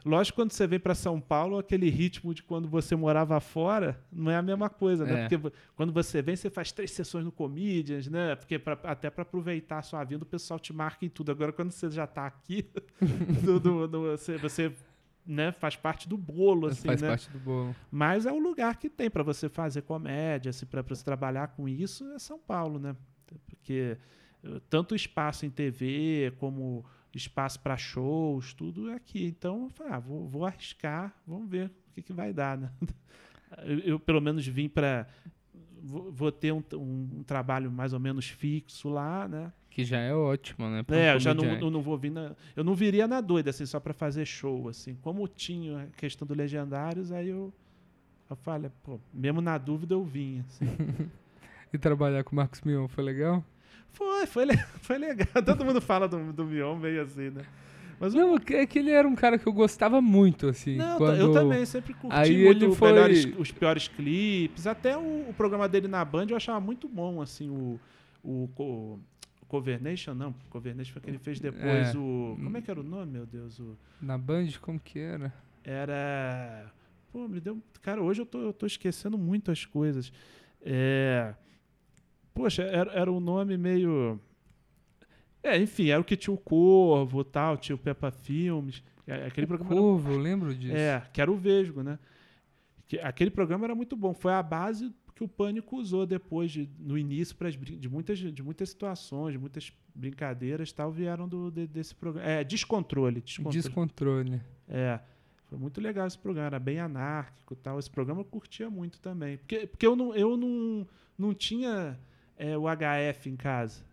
Lógico, quando você vem para São Paulo, aquele ritmo de quando você morava fora não é a mesma coisa, né? É. Porque quando você vem, você faz três sessões no Comedians, né? Porque pra, até para aproveitar a sua vida, o pessoal te marca em tudo. Agora, quando você já está aqui, do, do, do, você, você né, faz parte do bolo, assim, faz né? parte do bolo. Mas é o lugar que tem para você fazer comédia, assim, para você trabalhar com isso, é São Paulo, né? Porque eh, tanto espaço em TV como espaço para shows, tudo é aqui. Então, eu falei, ah, vou, vou arriscar, vamos ver o que, que vai dar, né? Eu, eu pelo menos vim para vou, vou, ter um, um, um, trabalho mais ou menos fixo lá, né? Que já é ótimo, né? É, eu já não, eu não vou vir na, eu não viria na doida assim só para fazer show assim. Como tinha a questão do legendários, aí eu eu falei, pô, mesmo na dúvida eu vim, assim. e trabalhar com o Marcos Mion foi legal? Foi, foi, foi legal. Todo mundo fala do, do Mion meio assim, né? Mas não, o... é que ele era um cara que eu gostava muito, assim. Não, quando... eu também sempre curti Aí muito ele foi... melhores, os piores clipes. Até o, o, programa dele na Band eu achava muito bom, assim, o, o, o Covernation, não, Covernation foi que ele fez depois é. o... Como é que era o nome, meu Deus? O... Na Band, como que era? Era... Pô, me deu... Cara, hoje eu tô, eu tô esquecendo muito as coisas. É... Poxa, era, era um nome meio. É, enfim, era o que tinha o Corvo tal, tinha o Peppa Filmes. É, aquele o programa Corvo, era... eu lembro disso. É, que era o Vesgo, né? Que, aquele programa era muito bom. Foi a base que o Pânico usou depois, de, no início, pras, de, muitas, de muitas situações, de muitas brincadeiras tal, vieram do, de, desse programa. É, descontrole, descontrole. Descontrole. É. Foi muito legal esse programa, era bem anárquico tal. Esse programa eu curtia muito também. Porque, porque eu, não, eu não, não tinha é, o HF em casa.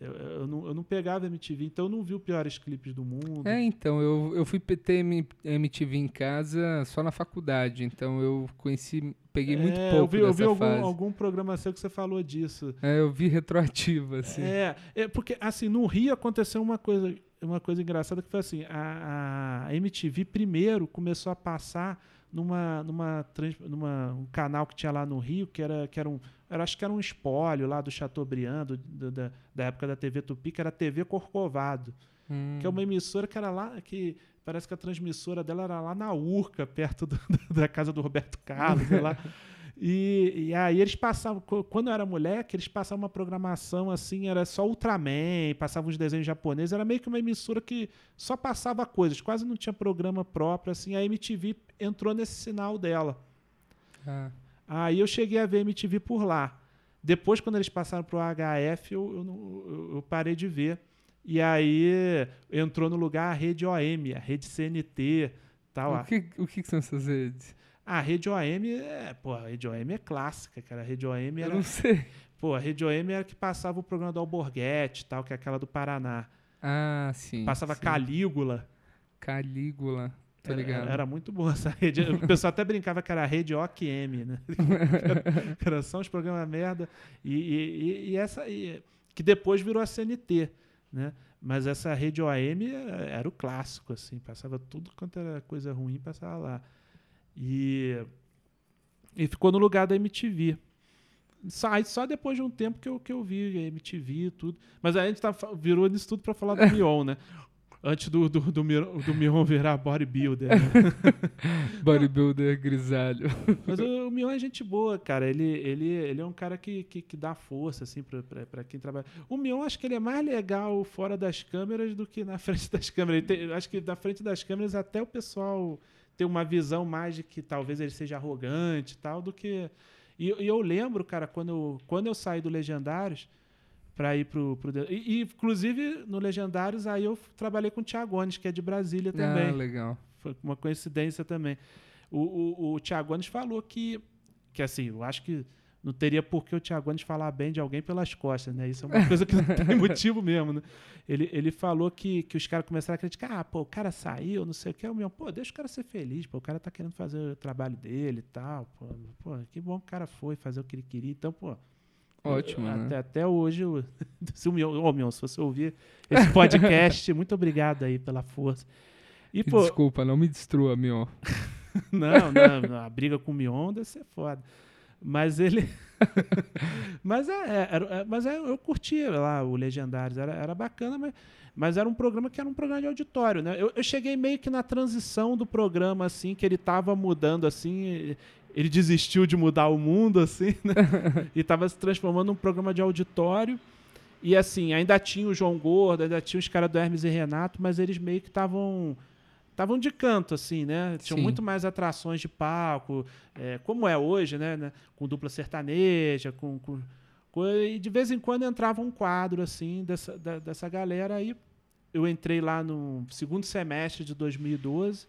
Eu, eu, não, eu não pegava MTV, então eu não vi os piores clipes do mundo. É, então, eu, eu fui ter MTV em casa só na faculdade, então eu conheci, peguei muito é, pouco Eu vi, eu vi algum, algum, programa seu que você falou disso. É, eu vi retroativa, assim. É, é, porque, assim, no Rio aconteceu uma coisa, uma coisa engraçada que foi assim, a, a MTV primeiro começou a passar numa, numa, numa um canal que tinha lá no Rio, que era, que era um, era, acho que era um espólio lá do Chateaubriand, do, do, da, da época da TV Tupi, que era a TV Corcovado, hum. que é uma emissora que era lá, que parece que a transmissora dela era lá na Urca, perto do, da casa do Roberto Carlos, sei lá. E, e, aí eles passavam, quando eu era moleque, eles passavam uma programação assim, era só Ultraman, passavam uns desenhos japoneses, era meio que uma emissora que só passava coisas, quase não tinha programa próprio, assim, a MTV entrou nesse sinal dela. Ah. Aí eu cheguei a ver MTV por lá. Depois, quando eles passaram pro HF, eu, eu, eu, eu parei de ver. E aí entrou no lugar a rede OM, a rede CNT. Tal. O que, o que são essas redes? A rede OM é, pô, a rede OM é clássica, cara. A rede OM era. Eu não sei. Pô, a rede OM era que passava o programa do Alborguete, tal, que é aquela do Paraná. Ah, sim. Passava sim. Calígula. Calígula. Tá Era, ligado? era muito boa essa rede. O pessoal até brincava que era a rede OQM, né? era só uns programas merda. E, e, e essa. e- que depois virou a CNT, né? Mas essa rede OAM era, era o clássico, assim. Passava tudo quanto era coisa ruim, passava lá. E, e ficou no lugar da MTV. Só, aí só depois de um tempo que eu, que eu vi a MTV e tudo. Mas aí a gente tá, virou nisso tudo pra falar do Mion, né? Antes do, do, do, Mion- do Mion virar bodybuilder. né? Bodybuilder grisalho. Mas o, o Mion é gente boa, cara. Ele, ele, ele é um cara que, que, que dá força, assim, pra, pra, pra quem trabalha. O Mion, acho que ele é mais legal fora das câmeras do que na frente das câmeras. Tem- acho que na frente das câmeras até o pessoal tem uma visão mais de que talvez ele seja arrogante e tal, do que... E, e eu lembro, cara, quando eu, quando eu saí do Legendários pra ir pro... pro e, e, inclusive, no Legendários, aí eu trabalhei com o Thiagones, que é de Brasília também. Ah, legal. Foi uma coincidência também. O, o, o Thiagones falou que, que, assim, eu acho que não teria por que o Thiagones falar bem de alguém pelas costas, né? Isso é uma coisa que não tem motivo mesmo, né? Ele, ele falou que, que os caras começaram a criticar, ah, pô, o cara saiu, não sei o que, o meu, pô, deixa o cara ser feliz, pô, o cara tá querendo fazer o trabalho dele e tal, pô, pô que bom que o cara foi fazer o que ele queria, então, pô, Ótimo, eu- né? até, até hoje, se o Mion, ô, Mion, se você ouvir esse podcast, muito obrigado aí pela força. E, pô, Desculpa, não me destrua, meu. não, não, a briga com o Mion deve ser foda. Mas ele. mas é, é, é, mas é, eu curtia lá o Legendários, era, era bacana, mas, mas era um programa que era um programa de auditório, né? Eu, eu cheguei meio que na transição do programa, assim, que ele tava mudando, assim. Ele desistiu de mudar o mundo, assim, né? e tava se transformando num programa de auditório. E assim, ainda tinha o João Gordo, ainda tinha os caras do Hermes e Renato, mas eles meio que estavam estavam de canto, assim, né? Tinham Sim. muito mais atrações de palco, é, como é hoje, né? né? Com dupla sertaneja, com, com, com- E de vez em quando entrava um quadro, assim, dessa, da- dessa galera. Aí eu entrei lá no segundo semestre de 2012.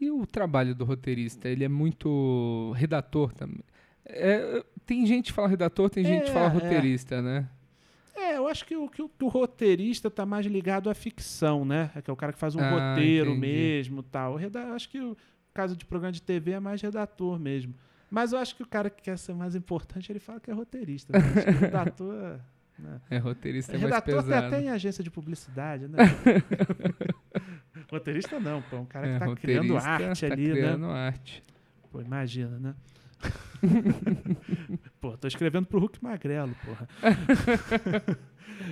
E o trabalho do roteirista? Ele é muito redator também. É, tem gente que fala redator, tem gente que É, fala é. roteirista, né? É, eu acho que o, que o- que o roteirista tá mais ligado à ficção, né? É que é o cara que faz um Ah, roteiro entendi. mesmo tal. Reda- eu acho que o caso de programa de TV é mais redator mesmo. Mas eu acho que o cara que quer ser mais importante, ele fala que é roteirista. Né? Acho que redator. Né? É, roteirista é mais redator tem pesado. até em agência de publicidade, né? roteirista não, pô. Um cara que É, tá criando roteirista arte tá ali, né? criando arte. Pô, imagina, né? Pô, tô escrevendo pro Hulk Magrelo, porra.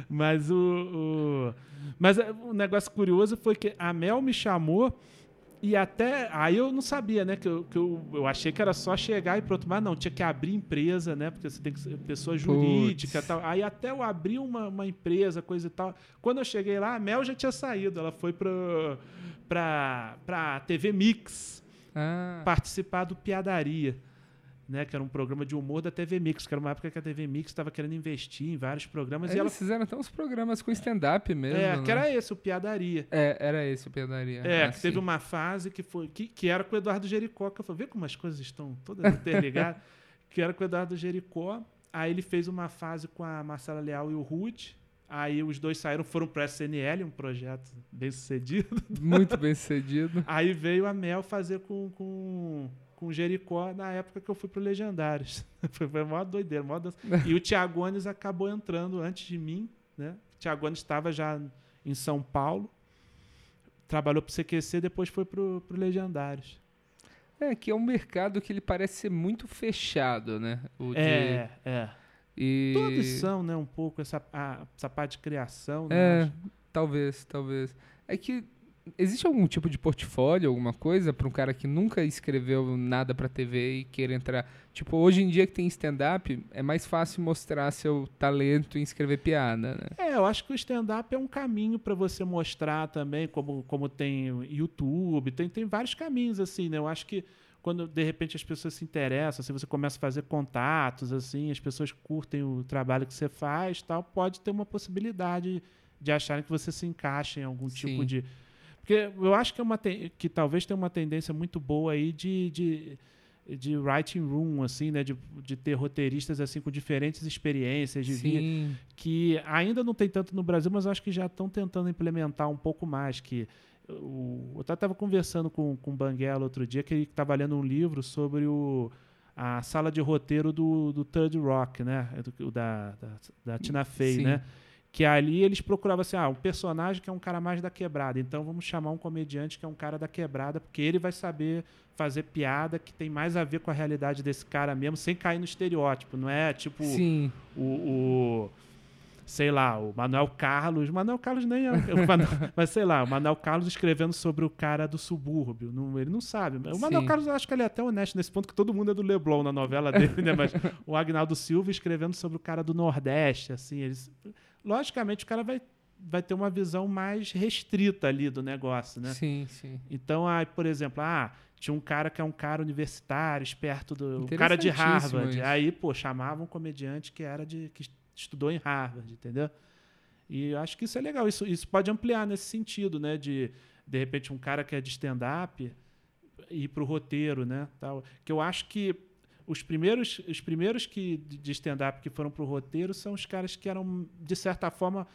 Mas o, o- Mas é, o negócio curioso foi que a Mel me chamou e até. Aí eu não sabia, né? Que, eu, que eu, eu achei que era só chegar e pronto. Mas não, tinha que abrir empresa, né? Porque você tem que ser pessoa jurídica e tal. Aí até eu abri uma, uma empresa, coisa e tal. Quando eu cheguei lá, a Mel já tinha saído. Ela foi pra, pra, pra TV Mix Ah, participar do Piadaria, né? Que era um programa de humor da TV Mix, que era uma época que a TV Mix estava querendo investir em vários programas. eles e ela. fizeram até uns programas com stand-up mesmo, É, né? que era esse, o Piadaria. É, era esse o pedaria. É, Ah, que teve uma fase que foi. Que, que era com o Eduardo Jericó, que eu falei, vê como as coisas estão todas interligadas. que era com o Eduardo Jericó. Aí ele fez uma fase com a Marcela Leal e o Ruth. Aí os dois saíram, foram pro SNL, um projeto bem sucedido. Muito bem sucedido. Aí veio a Mel fazer com, com, com o Jericó na época que eu fui pro Legendários. Foi, foi mó doideira, mó dança. E o Tiagones acabou entrando antes de mim, né? O Tiagones estava já em São Paulo, trabalhou pro CQC, depois foi pro, pro Legendários. É, que é um mercado que ele parece ser muito fechado, né? O de- É, é. E... Todos são, né? Um pouco essa, a- essa parte de criação, né? É, talvez, talvez. É que existe algum tipo de portfólio, alguma coisa para um cara que nunca escreveu nada para TV e queira entrar? Tipo, hoje em dia que tem stand-up, é mais fácil mostrar seu talento em escrever piada, né? É, eu acho que o stand-up é um caminho para você mostrar também, como, como tem YouTube, tem, tem vários caminhos, assim, né? Eu acho que quando de repente as pessoas se interessam, assim, você começa a fazer contatos, assim, as pessoas curtem o trabalho que você faz, tal, pode ter uma possibilidade de acharem que você se encaixa em algum tipo Sim. tipo de porque eu acho que é uma que talvez tenha uma tendência muito boa aí de, de de writing room, assim, né? De, de ter roteiristas assim com diferentes experiências de vida, que ainda não tem tanto no Brasil, mas acho que já estão tentando implementar um pouco mais. Que o, eu estava conversando com, com o Banguela outro dia, que ele estava lendo um livro sobre o, a sala de roteiro do, do Third Rock, né? Do, da, da, da Tina Fey, Sim. né? Que ali eles procuravam assim, ah, um personagem que é um cara mais da quebrada, então vamos chamar um comediante que é um cara da quebrada, porque ele vai saber fazer piada que tem mais a ver com a realidade desse cara mesmo, sem cair no estereótipo, não é tipo Sim. O, o sei lá, o Manuel Carlos, Manuel Carlos nem é, Manuel, mas sei lá, o Manuel Carlos escrevendo sobre o cara do subúrbio, não, ele não sabe. O Manuel Sim. Carlos, acho que ele é até honesto nesse ponto, que todo mundo é do Leblon na novela dele, né? Mas o Agnaldo Silva escrevendo sobre o cara do Nordeste, assim, eles logicamente o cara vai, vai ter uma visão mais restrita ali do negócio, né? Sim, sim. Então, aí, por exemplo, ah, tinha um cara que é um cara universitário, esperto do. Um cara de Harvard. Isso. Aí, pô, chamava um comediante que era de. que estudou em Harvard, entendeu? E eu acho que isso é legal. Isso, isso pode ampliar nesse sentido, né? De, de repente, um cara que é de stand-up ir para o roteiro, né? Tal. Que eu acho que os primeiros, os primeiros que, de stand-up que foram para o roteiro são os caras que eram, de certa forma,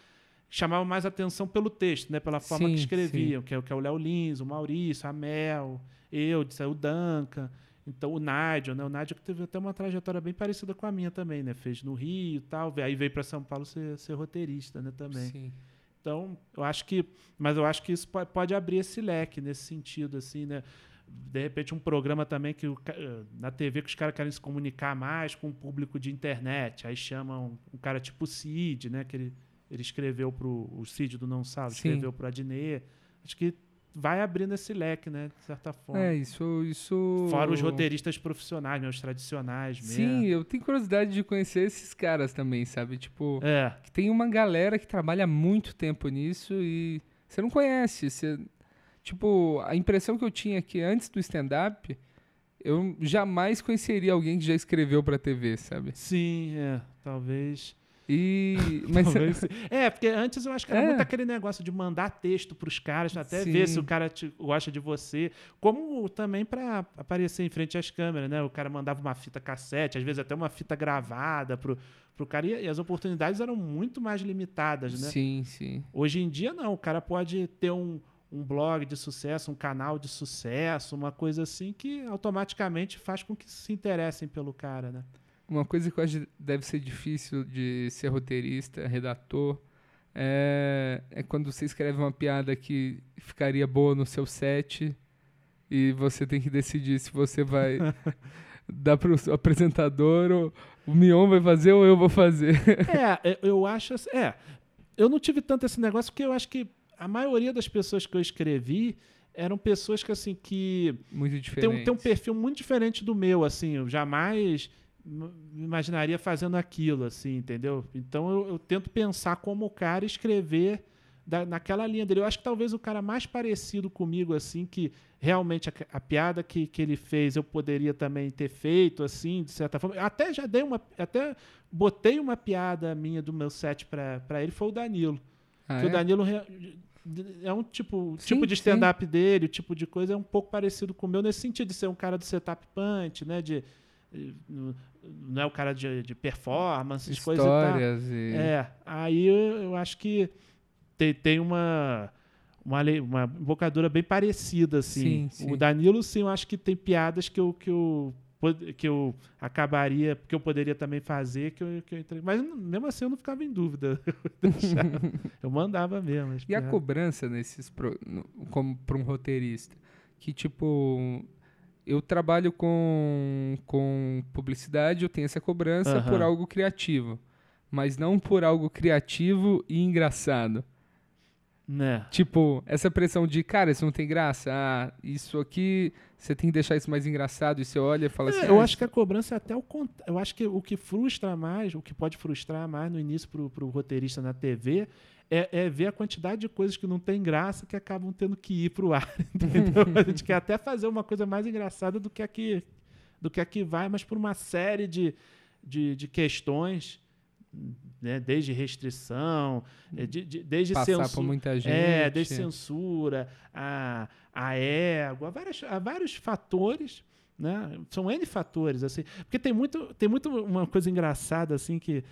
chamavam mais atenção pelo texto, né? pela forma sim, que escreviam, que é, que é o Léo Lins, o Maurício, a Mel, eu, o Duncan. Então, o Nigel, né? O Nigel que teve até uma trajetória bem parecida com a minha também, né? Fez no Rio e tal, aí veio para São Paulo ser, ser, roteirista, né? Também. Sim. Então, eu acho que... Mas eu acho que isso pode abrir esse leque nesse sentido, assim, né? De repente um programa também que na TV que os caras querem se comunicar mais com o público de internet. Aí chamam um cara tipo Cid, né? Que ele, ele escreveu pro. O Cid do Não Sabe, escreveu pro Adnet. Acho que vai abrindo esse leque, né? De certa forma. É, isso. isso... Fora os roteiristas profissionais, né, os tradicionais mesmo. Sim, eu tenho curiosidade de conhecer esses caras também, sabe? Tipo, é. que tem uma galera que trabalha muito tempo nisso e você não conhece. Você Tipo, a impressão que eu tinha é que antes do stand-up, eu jamais conheceria alguém que já escreveu pra TV, sabe? Sim, é. Talvez. E. Mas... Talvez, é, porque antes eu acho que era é. muito aquele negócio de mandar texto pros caras, até Sim. ver se o cara te, gosta de você. Como também para aparecer em frente às câmeras, né? O cara mandava uma fita cassete, às vezes até uma fita gravada pro, pro cara. E as oportunidades eram muito mais limitadas, né? Sim, sim. Hoje em dia, não. O cara pode ter um um blog de sucesso, um canal de sucesso, uma coisa assim que automaticamente faz com que se interessem pelo cara, né? Uma coisa que eu acho que deve ser difícil de ser roteirista, redator, é, é quando você escreve uma piada que ficaria boa no seu set e você tem que decidir se você vai dar para o apresentador ou o Mion vai fazer ou eu vou fazer. É, eu acho. Assim, é, eu não tive tanto esse negócio porque eu acho que a maioria das pessoas que eu escrevi eram pessoas que assim que muito diferentes. Tem, tem um perfil muito diferente do meu, assim, eu jamais me imaginaria fazendo aquilo, assim, entendeu? Então eu, eu tento pensar como o cara escrever da, naquela linha dele. Eu acho que talvez o cara mais parecido comigo, assim, que realmente a, a, piada que, que ele fez eu poderia também ter feito, assim, de certa forma. Até já dei uma. Até botei uma piada minha do meu set para ele, foi o Danilo. Ah, que é? o Danilo é um tipo, sim, tipo de stand-up dele, o tipo de coisa é um pouco parecido com o meu, nesse sentido de ser um cara do setup punch, né? De, não é o cara de, de performance, coisas e E... É. Aí eu, eu, acho que tem, tem uma, uma, uma embocadura bem parecida, assim. Sim, sim. O Danilo, sim, eu acho que tem piadas que eu, que eu que eu acabaria, que eu poderia também fazer, que eu, que eu entrei. Mas mesmo assim eu não ficava em dúvida. eu mandava mesmo. E a cobrança nesses pro, como para um roteirista, que tipo eu trabalho com, com publicidade, eu tenho essa cobrança uhum. por algo criativo, mas não por algo criativo e engraçado. Né? Tipo, essa pressão de, cara, isso não tem graça. Ah, isso aqui, você tem que deixar isso mais engraçado. E você olha e fala É, assim. eu ah, acho que a cobrança é até o cont- Eu acho que o que frustra mais, o que pode frustrar mais no início pro, pro roteirista na TV é, é ver a quantidade de coisas que não tem graça que acabam tendo que ir pro ar. Entendeu? a gente quer até fazer uma coisa mais engraçada do que a que, do que, a que vai, mas por uma série de, de, de questões. Né? Desde restrição, eh, de- de- desde passar censura. por muita gente. É, desde censura, a, a égua, a, várias, a vários fatores, né? São N fatores, assim. Porque tem muito, tem muito uma coisa engraçada, assim, que,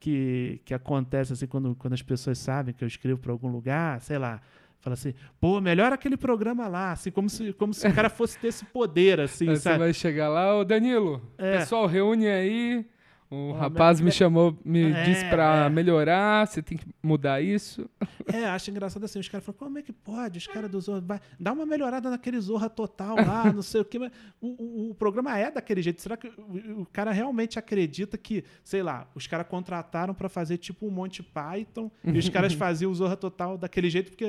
que, que acontece, assim, quando, quando as pessoas sabem que eu escrevo para algum lugar, sei lá, fala assim, pô, melhor aquele programa lá, assim, como se, como se o cara fosse ter esse poder, assim, você sabe? vai chegar lá, ô Danilo, É. pessoal, reúne aí. O rapaz me- chamou, me É, disse pra é. melhorar, você tem que mudar isso. É, acho engraçado assim, os caras falam, como é que pode? Os caras do Zorra, dá uma melhorada naquele Zorra total lá, não sei o quê. Mas o, o- o programa é daquele jeito. Será que o, o cara realmente acredita que, sei lá, os caras contrataram pra fazer tipo um Monty Python e os caras faziam o Zorra total daquele jeito porque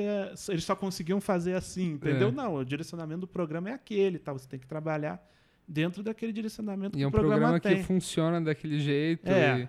eles só conseguiam fazer assim, entendeu? É. Não, o direcionamento do programa é aquele, tá? Você tem que trabalhar dentro daquele direcionamento E que é um o programa, programa que funciona daquele jeito. É. e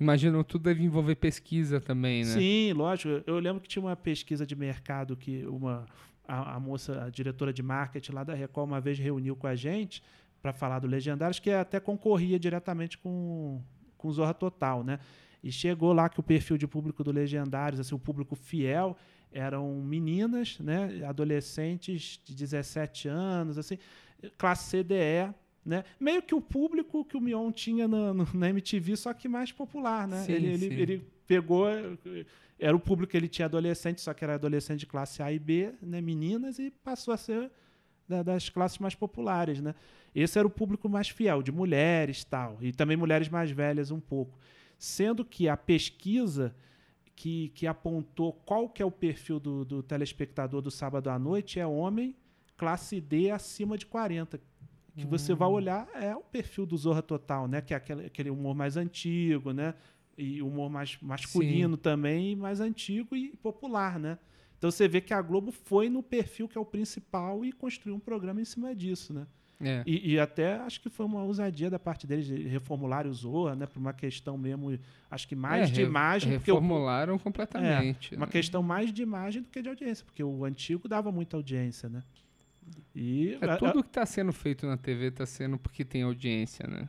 Imagino tudo deve envolver pesquisa também, né? Sim, lógico. Eu lembro que tinha uma pesquisa de mercado que uma a, a moça, a diretora de marketing lá da Record, uma vez reuniu com a gente para falar do Legendários, que até concorria diretamente com, com Zorra Total, né? E chegou lá que o perfil de público do Legendários, assim, o público fiel, eram meninas, né? Adolescentes de 17 anos, assim, classe CDE, né? Meio que o público que o Mion tinha na, na MTV, só que mais popular, né? Sim, ele, ele, sim. ele pegou. Era o público que ele tinha adolescente, só que era adolescente de classe A e B, né? Meninas, e passou a ser da- das classes mais populares, né? Esse era o público mais fiel, de mulheres tal, e também mulheres mais velhas um pouco. Sendo que a pesquisa que, que apontou qual que é o perfil do, do telespectador do sábado à noite é homem, classe D acima de 40. Que você vai olhar é o perfil do Zorra Total, né? Que é aquele, aquele humor mais antigo, né? E humor mais masculino também, mais antigo e popular, né? Então você vê que a Globo foi no perfil que é o principal e construiu um programa em cima disso, né? É. E, e até acho que foi uma ousadia da parte deles de reformular o Zorra, né? Por uma questão mesmo, acho que mais É, de imagem. Reformularam completamente. uma né? questão mais de imagem do que de audiência, porque o antigo dava muita audiência, né? E É, a- tudo que está sendo feito na TV está sendo porque tem audiência, né?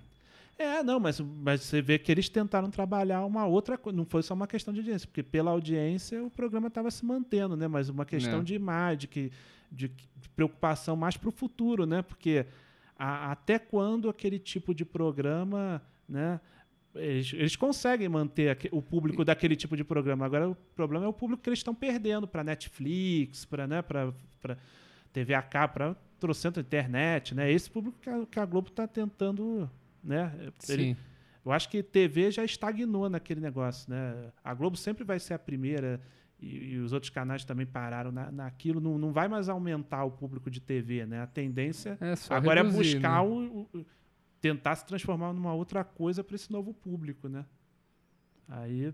É, não, mas, mas você vê que eles tentaram trabalhar uma outra coisa. Não foi só uma questão de audiência, porque pela audiência o programa estava se mantendo, né? Mas uma questão É. de imagem, de, de, preocupação mais para o futuro, né? Porque a- até quando aquele tipo de programa, né? Eles, eles conseguem manter o público daquele tipo de programa. Agora o problema é o público que eles estão perdendo para Netflix, para né, para TV a cabo, para trocento internet, né? Esse público que a, que a Globo está tentando, né? Ele- Sim. eu acho que TV já estagnou naquele negócio, né? A Globo sempre vai ser a primeira e, e os outros canais também pararam na, naquilo. Não, não vai mais aumentar o público de TV, né? A tendência É agora reduzir, é buscar né? o, o- tentar se transformar numa outra coisa para esse novo público, né? Aí,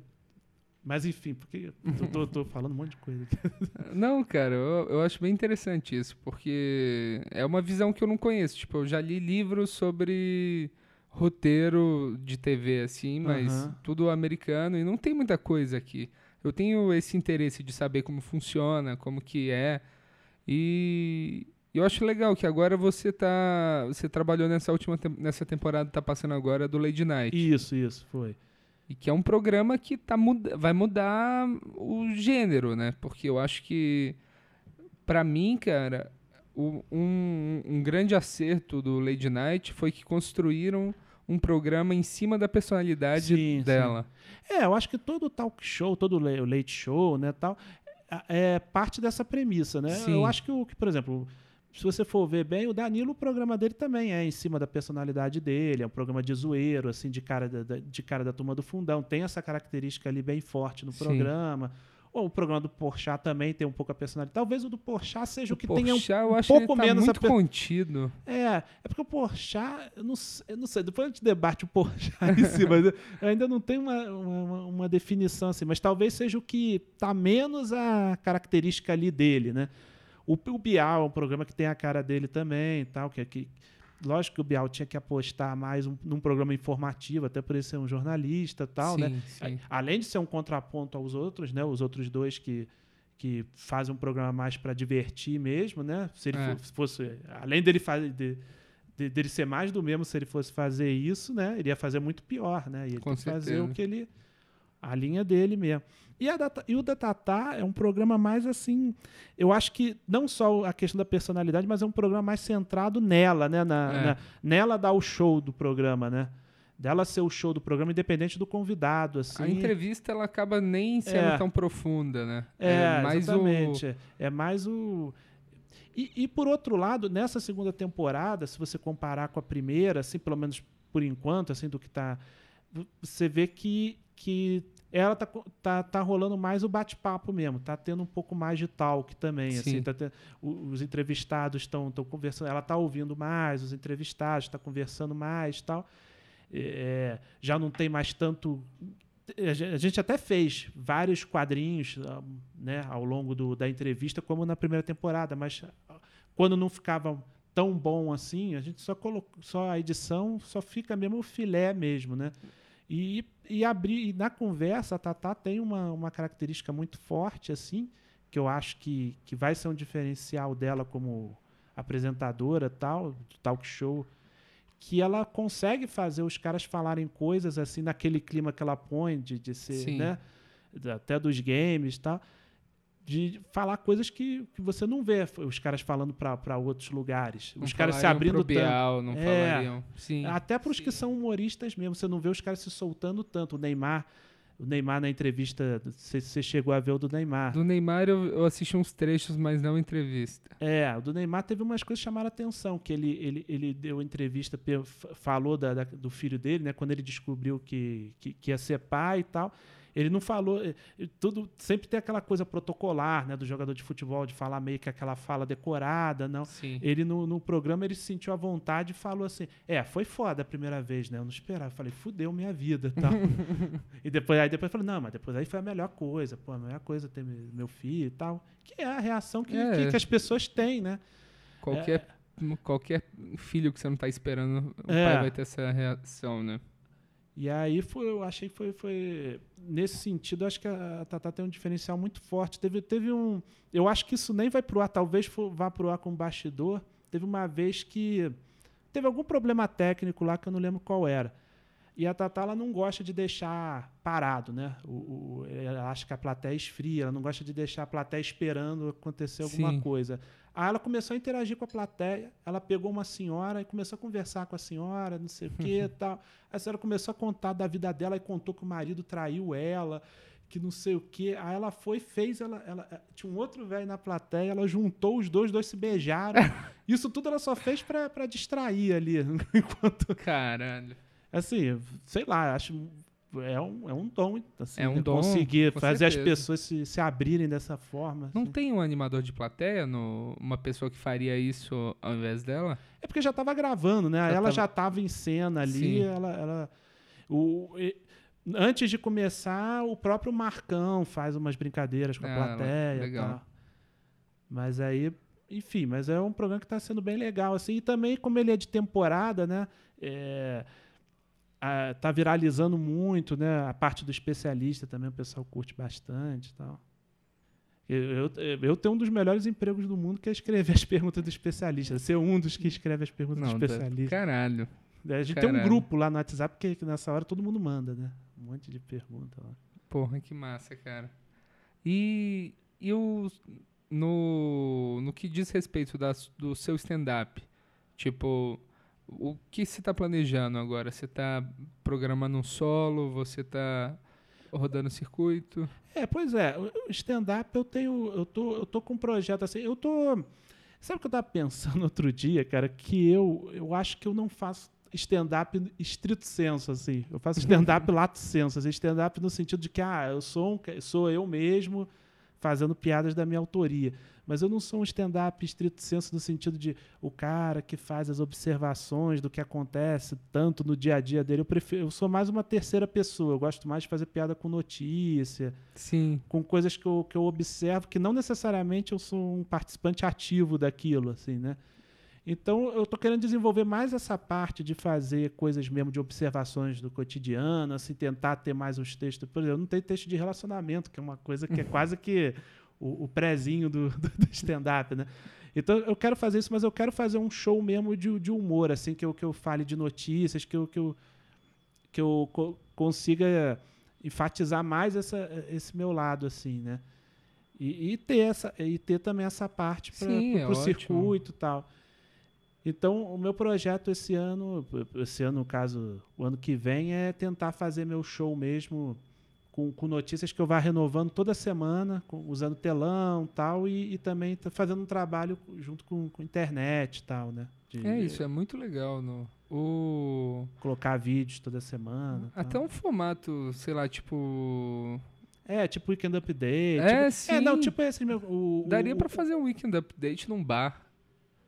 mas enfim, porque eu tô, tô falando um monte de coisa aqui. Não, cara, eu, eu acho bem interessante isso, porque é uma visão que eu não conheço. Tipo, eu já li livros sobre roteiro de TV, assim, mas Aham. tudo americano e não tem muita coisa aqui. Eu tenho esse interesse de saber como funciona, como que é. E eu acho legal que agora você tá. Você trabalhou nessa última nessa temporada, tá passando agora do Lady Night. Isso, isso, foi. E que é um programa que tá muda vai mudar o gênero, né? Porque eu acho que, pra mim, cara, o- um, um grande acerto do Lady Night foi que construíram um programa em cima da personalidade Sim, dela. É, eu acho que todo talk show, todo late show, né, tal, a- é parte dessa premissa, né? Sim. Eu acho que, o que, por exemplo, se você for ver bem, o Danilo, o programa dele também é em cima da personalidade dele, é um programa de zoeiro, assim, de cara da, de cara da turma do fundão, tem essa característica ali bem forte no Sim. programa. o programa do Porchat também tem um pouco a personalidade. Talvez o do Porchat seja o, o que Porchat, tenha um, eu acho pouco que ele tá menos muito a contido. É, é porque o Porchat, eu não, eu não sei, depois a gente debate o Porchat em si, mas eu ainda não tenho uma, uma, uma, definição assim, mas talvez seja o que tá menos a característica ali dele, né? O, o Bial é um programa que tem a cara dele também, tal, que, que lógico que o Bial tinha que apostar mais um, num programa informativo, até por ele ser um jornalista, tal, sim, né? Sim. Além de ser um contraponto aos outros, né? Os outros dois que que fazem um programa mais para divertir mesmo, né? Se ele é. fosse, além dele fazer de, de, dele ser mais do mesmo, se ele fosse fazer isso, né? Ele ia fazer muito pior, né? Ia fazer o que ele a linha dele mesmo. E, a Data, e o da Tatá é um programa mais assim. Eu acho que não só a questão da personalidade, mas é um programa mais centrado nela, né? Na, é. na, nela dar o show do programa, né? Dela ser o show do programa, independente do convidado. Assim. A entrevista ela acaba nem sendo é. tão profunda, né? É, é mais exatamente. O... É mais o. E, e, por outro lado, nessa segunda temporada, se você comparar com a primeira, assim, pelo menos por enquanto, assim, do que tá. Você vê que, que ela tá, tá, tá rolando mais o bate-papo mesmo, tá tendo um pouco mais de talk também, assim, Sim. assim, tá tendo, os entrevistados estão conversando, ela tá ouvindo mais, os entrevistados está conversando mais tal. É, já não tem mais tanto. A gente até fez vários quadrinhos né, ao longo do, da entrevista, como na primeira temporada, mas quando não ficava tão bom assim, a gente só colocou, só a edição só fica mesmo o filé mesmo, né? E, e abrir e na conversa a Tatá tem uma, uma característica muito forte assim, que eu acho que, que vai ser um diferencial dela como apresentadora tal, do talk show, que ela consegue fazer os caras falarem coisas assim naquele clima que ela põe de, de ser, Sim. né, até dos games, tal de falar coisas que, que você não vê os caras falando para outros lugares. Não os caras se abrindo pro Bial, não é, falariam. Sim. Até para os que são humoristas mesmo, você não vê os caras se soltando tanto. O Neymar, o Neymar na entrevista, você, você chegou a ver o do Neymar. Do Neymar eu, eu assisti uns trechos, mas não entrevista. É, o do Neymar teve umas coisas que chamaram a atenção, que ele, ele, ele deu entrevista, falou da, da, do filho dele, né, quando ele descobriu que, que, que ia ser pai e tal. Ele não falou. Eh, tudo sempre tem aquela coisa protocolar, né, do jogador de futebol, de falar meio que aquela fala decorada, não. Sim. Ele no, no programa ele se sentiu à vontade e falou assim: É, foi foda a primeira vez, né? Eu não esperava. Eu falei, fudeu minha vida tal. e depois, aí depois falou, não, mas depois aí foi a melhor coisa, pô, a melhor coisa ter meu filho e tal. Que é a reação que, é. que, que as pessoas têm, né? Qualquer. É, qualquer filho que você não está esperando, o é. pai vai ter essa reação, né? E aí foi, eu achei que foi, foi. Nesse sentido, acho que a Tata tem um diferencial muito forte. Teve, teve um. Eu acho que isso nem vai pro ar, talvez for, vá pro ar com bastidor. Teve uma vez que. Teve algum problema técnico lá que eu não lembro qual era. E a Tata ela não gosta de deixar parado, né? O, o, ela acha que a plateia esfria, ela não gosta de deixar a plateia esperando acontecer alguma Sim. coisa. Aí ela começou a interagir com a plateia, ela pegou uma senhora e começou a conversar com a senhora, não sei o que e tal. A senhora começou a contar da vida dela e contou que o marido traiu ela, que não sei o que. Aí ela foi, fez, ela, ela eh, tinha um outro velho na plateia, ela juntou os dois, os dois se beijaram. Isso tudo ela só fez para distrair ali, enquanto. Caralho. Assim, sei lá, acho é um, é um dom, assim, é um dom, conseguir fazer certeza. as pessoas se, se abrirem dessa forma. Não assim. tem um animador de plateia, no, uma pessoa que faria isso ao invés dela? É porque já estava gravando, né? Já ela tava... já estava em cena ali, Sim. ela, ela o, e, antes de começar, o próprio Marcão faz umas brincadeiras com a ah, plateia, legal. Mas aí, enfim, mas é um programa que está sendo bem legal assim. E também como ele é de temporada, né? É, tá viralizando muito, né? A parte do especialista também o pessoal curte bastante, tal. Eu, eu, eu, tenho um dos melhores empregos do mundo que é escrever as perguntas do especialista. Ser um dos que escreve as perguntas Não, do especialista. Caralho. A gente caralho. tem um grupo lá no WhatsApp que, que nessa hora todo mundo manda, né? Um monte de pergunta lá. Porra, que massa, cara. E, e o, no, no que diz respeito da, do seu stand-up, tipo, o que você está planejando agora? Você está programando um solo? Você está rodando circuito? É, pois é. O stand-up eu tenho. Eu tô, eu tô com um projeto assim. Eu tô. Sabe o que eu estava pensando outro dia, cara? Que eu, eu acho que eu não faço stand-up estrito senso, assim. Eu faço stand-up lato senso. Assim, stand-up no sentido de que, ah, eu sou, um, sou eu mesmo fazendo piadas da minha autoria. Mas eu não sou um stand-up estrito senso no sentido de o cara que faz as observações do que acontece tanto no dia a dia dele. Eu, prefiro, eu sou mais uma terceira pessoa. Eu gosto mais de fazer piada com notícia, Sim. com coisas que eu, que eu observo, que não necessariamente eu sou um participante ativo daquilo, assim, né? Então, eu estou querendo desenvolver mais essa parte de fazer coisas mesmo de observações do cotidiano, assim, tentar ter mais os textos. Por exemplo, eu não tenho texto de relacionamento, que é uma coisa que é quase que o, o prézinho do, do stand-up, né? Então, eu quero fazer isso, mas eu quero fazer um show mesmo de, de humor, assim, que eu, que eu fale de notícias, que eu, que eu, que eu co consiga enfatizar mais essa, esse meu lado, assim, né? E, e, ter, essa, e ter também essa parte para o é circuito e tal. Então, o meu projeto esse ano, esse ano, no caso, o ano que vem, é tentar fazer meu show mesmo com, com notícias que eu vá renovando toda semana, com, usando telão tal, e, e também tá fazendo um trabalho junto com, com internet e tal, né? De, é isso, é muito legal. No, o... Colocar vídeos toda semana. Até tal. um formato, sei lá, tipo... É, tipo Weekend Update. É, tipo, sim. É, não, tipo esse meu. O, Daria para fazer um Weekend Update num bar.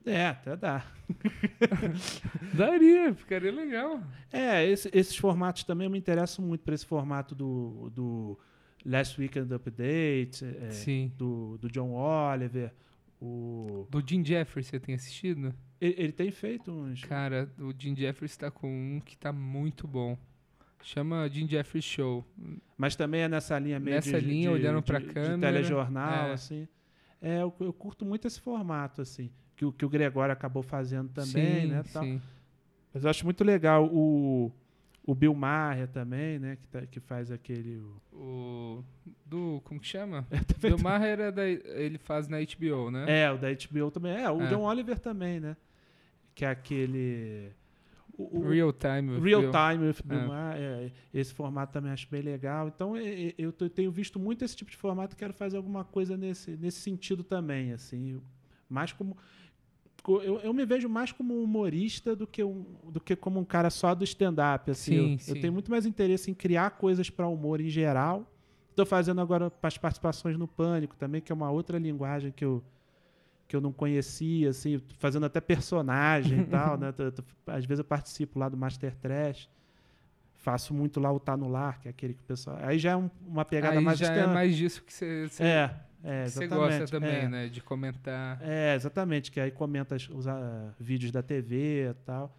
É, até dá. Daria, ficaria legal. É, esse, esses formatos também me interesso muito para esse formato do, do Last Weekend Update, é, do, do John Oliver. O... Do Jim Jeffries, você tem assistido? Ele, ele tem feito uns. Cara, o Jim Jeffries está com um que está muito bom. Chama Jim Jeffries Show. Mas também é nessa linha meio Nessa de, linha, de, olhando para a câmera. De telejornal, é. assim. É, eu, eu curto muito esse formato, assim que, o, que o Gregório acabou fazendo também, sim, né? Tal. Sim. Mas eu acho muito legal o, o Bill Maher também, né? Que, tá, que faz aquele. O, o do. Como que chama? É, Bill Maher é da, ele faz na HBO, né? É, o da HBO também. É, o é. John Oliver também, né? Que é aquele. O, o Real Time. Real Bill. Time with Bill é. Maher. É, esse formato também acho bem legal. Então eu, eu tenho visto muito esse tipo de formato e quero fazer alguma coisa nesse, nesse sentido também, assim. Mais como eu, eu me vejo mais como um humorista do que, um, do que como um cara só do stand-up. Assim. Sim, eu, sim. eu tenho muito mais interesse em criar coisas para humor em geral. Estou fazendo agora as participações no Pânico também, que é uma outra linguagem que eu, que eu não conhecia, assim, fazendo até personagem e tal, né? Às vezes eu participo lá do Master Trash. Faço muito lá o Tá no Lar, que é aquele que o pessoal. Aí já é um, uma pegada Aí mais já é mais disso que você. É. É, Você gosta também, é. né? De comentar. É, exatamente, que aí comenta os uh, vídeos da TV e tal.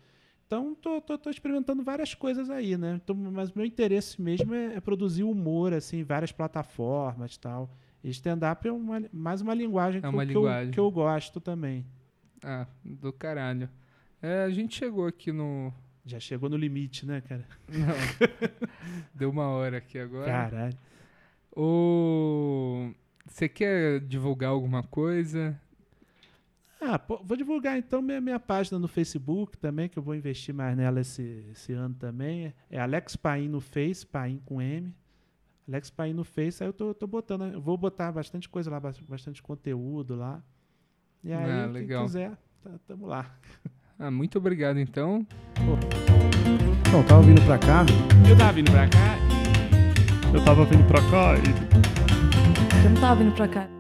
Então, tô, tô, tô, experimentando várias coisas aí, né? Então, mas meu interesse mesmo é, é produzir humor, assim, várias plataformas e tal. E stand-up é uma, mais uma linguagem, é que, uma eu, linguagem. Que, eu, que eu gosto também. Ah, do caralho. É, a gente chegou aqui no. Já chegou no limite, né, cara? Não. Deu uma hora aqui agora. Caralho. O. Você quer divulgar alguma coisa? Ah, pô, vou divulgar então minha, minha página no Facebook também, que eu vou investir mais nela esse, esse ano também. É Alex Paim no Face, Paim com M. Alex Paim no Face, aí eu tô, tô botando, eu vou botar bastante coisa lá, bastante conteúdo lá. E aí, ah, quem quiser, tá, tamo lá. Ah, muito obrigado então. Não, tava vindo pra cá. Eu tava vindo pra cá. Eu tava vindo pra cá e eu não tava vindo pra cá.